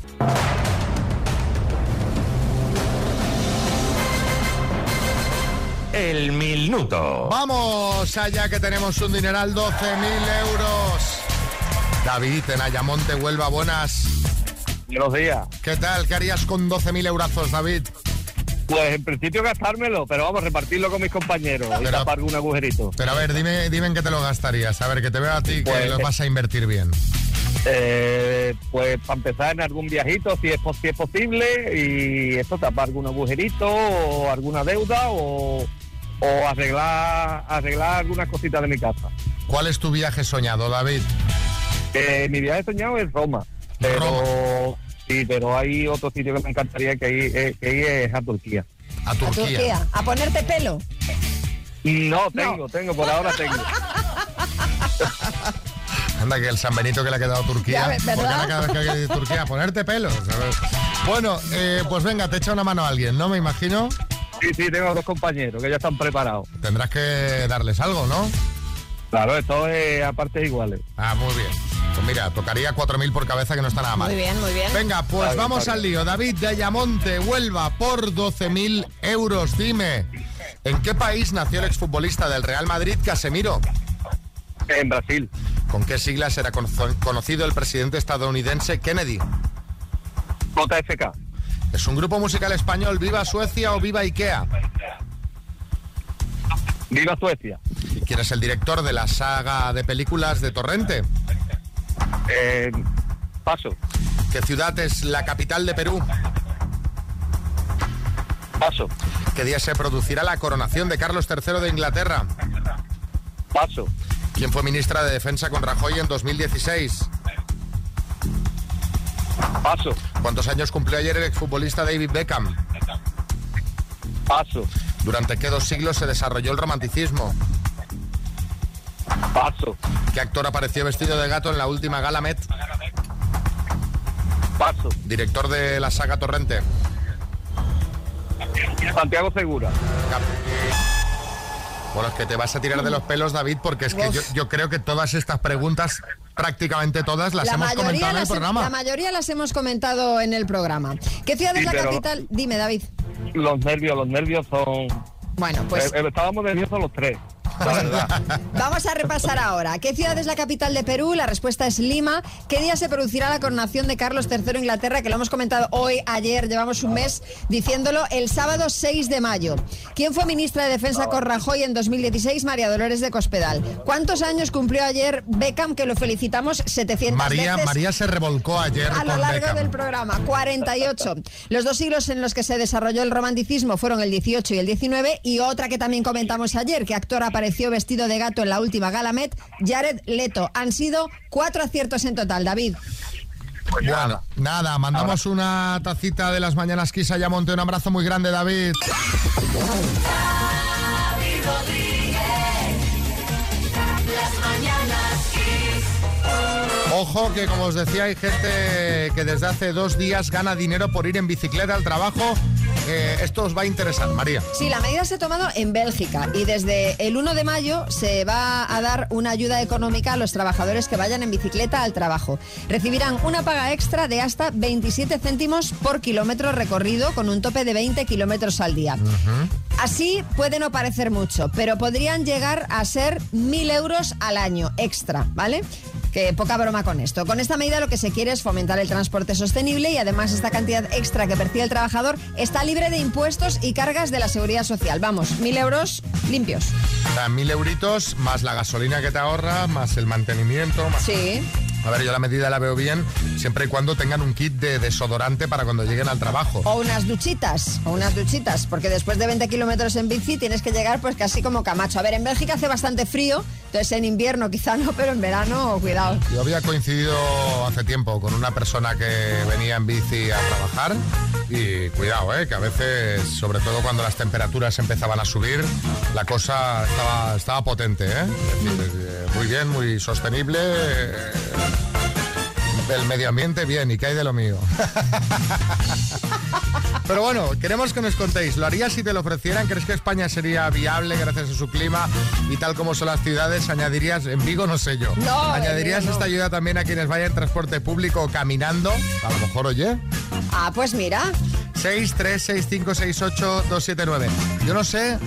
[SPEAKER 1] El minuto.
[SPEAKER 2] Vamos allá que tenemos un dineral, 12.000 euros. David, en Ayamonte, Huelva, buenas.
[SPEAKER 33] Buenos días.
[SPEAKER 2] ¿Qué tal? ¿Qué harías con 12.000 eurazos, David?
[SPEAKER 33] Pues en principio gastármelo, pero vamos, repartirlo con mis compañeros y
[SPEAKER 2] Pero-
[SPEAKER 33] tapar algún agujerito.
[SPEAKER 2] Pero a ver, dime, dime en qué te lo gastarías. A ver, que te veo a ti que
[SPEAKER 33] Pues-
[SPEAKER 2] lo vas a invertir bien.
[SPEAKER 33] Eh, pues para empezar en algún viajito, si es, si es posible, y esto, tapar algún agujerito o alguna deuda o, o arreglar, arreglar algunas cositas de mi casa.
[SPEAKER 2] ¿Cuál es tu viaje soñado, David?
[SPEAKER 33] Eh, mi viaje soñado es Roma, pero sí, pero hay otro sitio que me encantaría que ir, eh, que ir es a Turquía.
[SPEAKER 2] A
[SPEAKER 4] A Turquía. ¿A ponerte pelo?
[SPEAKER 33] No, tengo, tengo, por ahora tengo.
[SPEAKER 2] Anda, que el San Benito que le ha quedado a Turquía.
[SPEAKER 33] Ya ves,
[SPEAKER 2] ¿Por qué
[SPEAKER 33] ¿verdad?
[SPEAKER 2] le ha quedado que hay Turquía? Ponerte ver. Bueno, eh, pues venga, te echa una mano a alguien, ¿no? Me imagino.
[SPEAKER 33] Sí, sí, tengo dos compañeros que ya están preparados.
[SPEAKER 2] Tendrás que darles algo, ¿no?
[SPEAKER 33] Claro, esto es a partes iguales.
[SPEAKER 2] Ah, muy bien. Pues mira, tocaría 4.000 por cabeza, que no está nada mal.
[SPEAKER 4] Muy bien, muy bien.
[SPEAKER 2] Venga, pues
[SPEAKER 33] bien,
[SPEAKER 2] vamos al lío. David de Ayamonte, Huelva, por 12.000 euros. Dime, ¿en qué país nació el exfutbolista del Real Madrid, Casemiro?
[SPEAKER 33] En Brasil.
[SPEAKER 2] ¿Con qué siglas era cono- conocido el presidente estadounidense Kennedy?
[SPEAKER 33] JFK.
[SPEAKER 2] ¿Es un grupo musical español Viva Suecia o Viva Ikea?
[SPEAKER 33] Viva Suecia.
[SPEAKER 2] ¿Y quién es el director de la saga de películas de Torrente?
[SPEAKER 33] Eh, paso.
[SPEAKER 2] ¿Qué ciudad es la capital de Perú?
[SPEAKER 33] Paso.
[SPEAKER 2] ¿Qué día se producirá la coronación de Carlos III de Inglaterra?
[SPEAKER 33] Paso.
[SPEAKER 2] ¿Quién fue ministra de Defensa con Rajoy en 2016?
[SPEAKER 33] Paso.
[SPEAKER 2] ¿Cuántos años cumplió ayer el exfutbolista David Beckham?
[SPEAKER 33] Paso.
[SPEAKER 2] ¿Durante qué dos siglos se desarrolló el romanticismo?
[SPEAKER 33] Paso.
[SPEAKER 2] ¿Qué actor apareció vestido de gato en la última gala Met?
[SPEAKER 33] Paso.
[SPEAKER 2] Director de la saga Torrente.
[SPEAKER 33] Santiago Segura.
[SPEAKER 2] Bueno, es que te vas a tirar de los pelos, David, porque es que yo, yo creo que todas estas preguntas, prácticamente todas, las hemos comentado en el programa.
[SPEAKER 4] la mayoría las hemos comentado en el programa. ¿Qué ciudad es la capital? Dime, David.
[SPEAKER 33] Los nervios, los nervios son...
[SPEAKER 4] Bueno, pues
[SPEAKER 33] Eh, eh, estábamos nerviosos los tres.
[SPEAKER 4] Vamos a repasar ahora. ¿Qué ciudad es la capital de Perú? La respuesta es Lima. ¿Qué día se producirá la coronación de Carlos III Inglaterra? Que lo hemos comentado hoy, ayer, llevamos un mes diciéndolo, el sábado 6 de mayo. ¿Quién fue ministra de Defensa con Rajoy en 2016? María Dolores de Cospedal. ¿Cuántos años cumplió ayer Beckham? Que lo felicitamos 700
[SPEAKER 2] María,
[SPEAKER 4] veces.
[SPEAKER 2] María se revolcó ayer
[SPEAKER 4] A lo
[SPEAKER 2] con
[SPEAKER 4] largo
[SPEAKER 2] Beckham.
[SPEAKER 4] del programa, 48. Los dos siglos en los que se desarrolló el romanticismo fueron el 18 y el 19 y otra que también comentamos ayer, que actor apareció vestido de gato en la última gala Met, Jared Leto. Han sido cuatro aciertos en total, David.
[SPEAKER 2] Bueno, nada, mandamos una tacita de las mañanas Kiss a Yamonte. Un abrazo muy grande, David. Ojo que, como os decía, hay gente que desde hace dos días gana dinero por ir en bicicleta al trabajo. Eh, esto os va a interesar, María.
[SPEAKER 4] Sí, la medida se ha tomado en Bélgica y desde el 1 de mayo se va a dar una ayuda económica a los trabajadores que vayan en bicicleta al trabajo. Recibirán una paga extra de hasta 27 céntimos por kilómetro recorrido con un tope de 20 kilómetros al día. Así puede no parecer mucho, pero podrían llegar a ser 1.000 euros al año extra, ¿vale? Que poca broma con esto. Con esta medida lo que se quiere es fomentar el transporte sostenible y además esta cantidad extra que percibe el trabajador está libre de impuestos y cargas de la seguridad social. Vamos, 1.000 euros limpios.
[SPEAKER 2] O sea, mil euritos más la gasolina que te ahorra, más el mantenimiento. Más...
[SPEAKER 4] Sí.
[SPEAKER 2] A ver, yo la medida la veo bien siempre y cuando tengan un kit de desodorante para cuando lleguen al trabajo.
[SPEAKER 4] O unas duchitas, o unas duchitas, porque después de 20 kilómetros en bici tienes que llegar pues casi como Camacho. A ver, en Bélgica hace bastante frío, entonces en invierno quizá no, pero en verano cuidado.
[SPEAKER 2] Yo había coincidido hace tiempo con una persona que venía en bici a trabajar y cuidado, ¿eh? que a veces, sobre todo cuando las temperaturas empezaban a subir, la cosa estaba, estaba potente. ¿eh? Es decir, eh, muy bien, muy sostenible. eh, el medio ambiente bien, ¿y qué hay de lo mío? Pero bueno, queremos que nos contéis, ¿lo harías si te lo ofrecieran? ¿Crees que España sería viable gracias a su clima y tal como son las ciudades? ¿Añadirías, en Vigo no sé yo,
[SPEAKER 4] No,
[SPEAKER 2] ¿añadirías
[SPEAKER 4] en Vigo no.
[SPEAKER 2] esta ayuda también a quienes vayan en transporte público o caminando? A lo mejor, oye.
[SPEAKER 4] Ah, pues mira.
[SPEAKER 2] 636568279. Yo no sé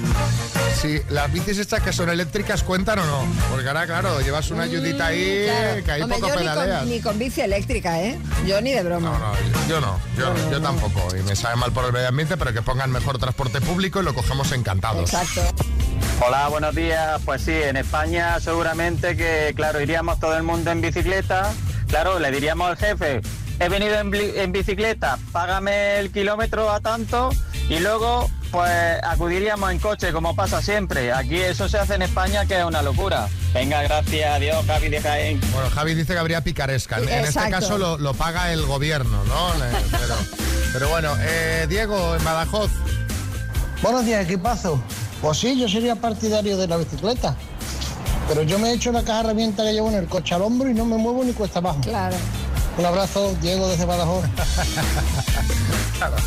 [SPEAKER 2] si las bicis estas que son eléctricas cuentan o no. Porque ahora, claro, llevas una ayudita ahí
[SPEAKER 4] Claro.
[SPEAKER 2] que ahí
[SPEAKER 4] Hombre,
[SPEAKER 2] poco
[SPEAKER 4] yo ni con, ni con bici eléctrica, ¿eh? Yo ni de broma.
[SPEAKER 2] No, no, yo no, yo, yo tampoco. Y me sabe mal por el medio ambiente, pero que pongan mejor transporte público y lo cogemos encantados.
[SPEAKER 4] Exacto.
[SPEAKER 34] Hola, buenos días. Pues sí, en España seguramente que, claro, iríamos todo el mundo en bicicleta. Claro, le diríamos al jefe, he venido en, bicicleta, págame el kilómetro a tanto y luego pues acudiríamos en coche como pasa siempre. Aquí eso se hace en España que es una locura. Venga, gracias, adiós, Javi de Jaén.
[SPEAKER 2] Bueno, Javi dice que habría picaresca. En, en este caso lo, lo paga el gobierno, ¿no? Pero bueno, eh, Diego, en Badajoz.
[SPEAKER 35] Buenos días, equipazo. Pues sí, yo sería partidario de la bicicleta. Pero yo me he hecho la caja herramienta que llevo en el coche al hombro y no me muevo ni cuesta abajo.
[SPEAKER 4] Claro.
[SPEAKER 35] Un abrazo, Diego desde Badajoz.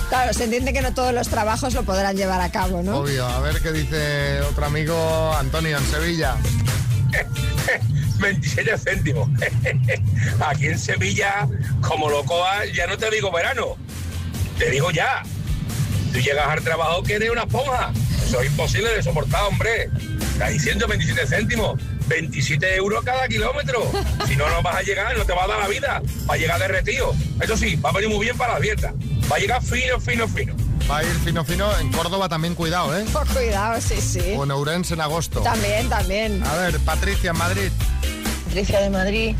[SPEAKER 4] Claro, se entiende que no todos los trabajos lo podrán llevar a cabo, ¿no?
[SPEAKER 2] Obvio. A ver qué dice otro amigo Antonio en Sevilla.
[SPEAKER 36] 27 céntimos. Aquí en Sevilla, como lo cojas, ya no te digo verano, te digo ya. Tú llegas al trabajo que eres una esponja. Eso es imposible de soportar, hombre. Está diciendo 27 céntimos. 27 euros cada kilómetro. Si no, no vas a llegar, no te va a dar la vida. Va a llegar derretido. Eso sí, va a venir muy bien para la dieta. Va a llegar fino, fino, fino.
[SPEAKER 2] Va a ir fino fino. En Córdoba también cuidado, ¿eh?
[SPEAKER 4] Pues cuidado, sí, sí.
[SPEAKER 2] O en Ourense en agosto.
[SPEAKER 4] También, también.
[SPEAKER 2] A ver, Patricia en Madrid.
[SPEAKER 37] Patricia de Madrid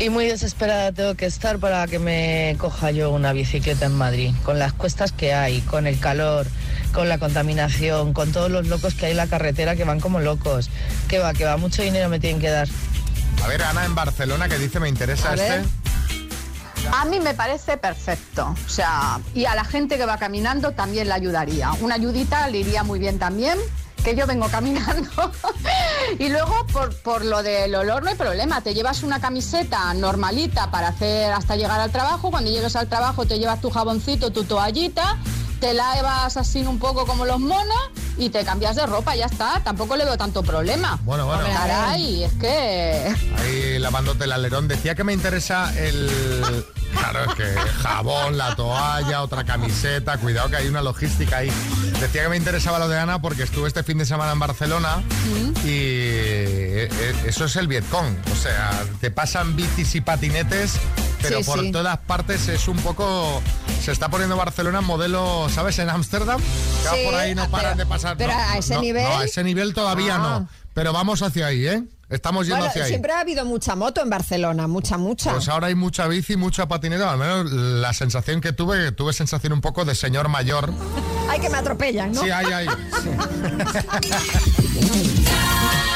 [SPEAKER 37] y muy desesperada tengo que estar para que me coja yo una bicicleta en Madrid, con las cuestas que hay, con el calor, con la contaminación, con todos los locos que hay en la carretera que van como locos. Que va, que va, mucho dinero me tienen que dar.
[SPEAKER 2] A ver, Ana en Barcelona que dice me interesa
[SPEAKER 38] A
[SPEAKER 2] este.
[SPEAKER 38] ver. A mí me parece perfecto. O sea, y a la gente que va caminando también le ayudaría. Una ayudita le iría muy bien también, que yo vengo caminando. y luego, por, por lo del olor, no hay problema. Te llevas una camiseta normalita para hacer hasta llegar al trabajo. Cuando llegues al trabajo te llevas tu jaboncito, tu toallita. Te lavas así un poco como los monos y te cambias de ropa, ya está. Tampoco le veo tanto problema.
[SPEAKER 2] Bueno, bueno.
[SPEAKER 38] Caray, es que...
[SPEAKER 2] Ahí lavándote el alerón. Decía que me interesa el... Claro, es que jabón, la toalla, otra camiseta. Cuidado que hay una logística ahí. Decía que me interesaba lo de Ana porque estuve este fin de semana en Barcelona y eh, eh, eso es el Vietcong. O sea, te pasan bicis y patinetes, pero
[SPEAKER 4] Sí,
[SPEAKER 2] por
[SPEAKER 4] sí.
[SPEAKER 2] todas partes es un poco... Se está poniendo Barcelona modelo, ¿sabes? En Ámsterdam.
[SPEAKER 4] Sí,
[SPEAKER 2] por ahí no
[SPEAKER 4] ah,
[SPEAKER 2] paran
[SPEAKER 4] pero-
[SPEAKER 2] de pasar.
[SPEAKER 4] pero
[SPEAKER 2] No,
[SPEAKER 4] a ese
[SPEAKER 2] no,
[SPEAKER 4] nivel-
[SPEAKER 2] No, a ese nivel todavía
[SPEAKER 4] Ah.
[SPEAKER 2] no. Pero vamos hacia ahí, ¿eh? Estamos yendo
[SPEAKER 4] Bueno,
[SPEAKER 2] hacia ahí.
[SPEAKER 4] siempre ha habido mucha moto en Barcelona, mucha, mucha.
[SPEAKER 2] Pues ahora hay mucha bici, mucha patineta. Al menos la sensación que tuve, tuve sensación un poco de señor mayor.
[SPEAKER 4] Hay que me atropellan, ¿no?
[SPEAKER 2] Sí, hay, hay.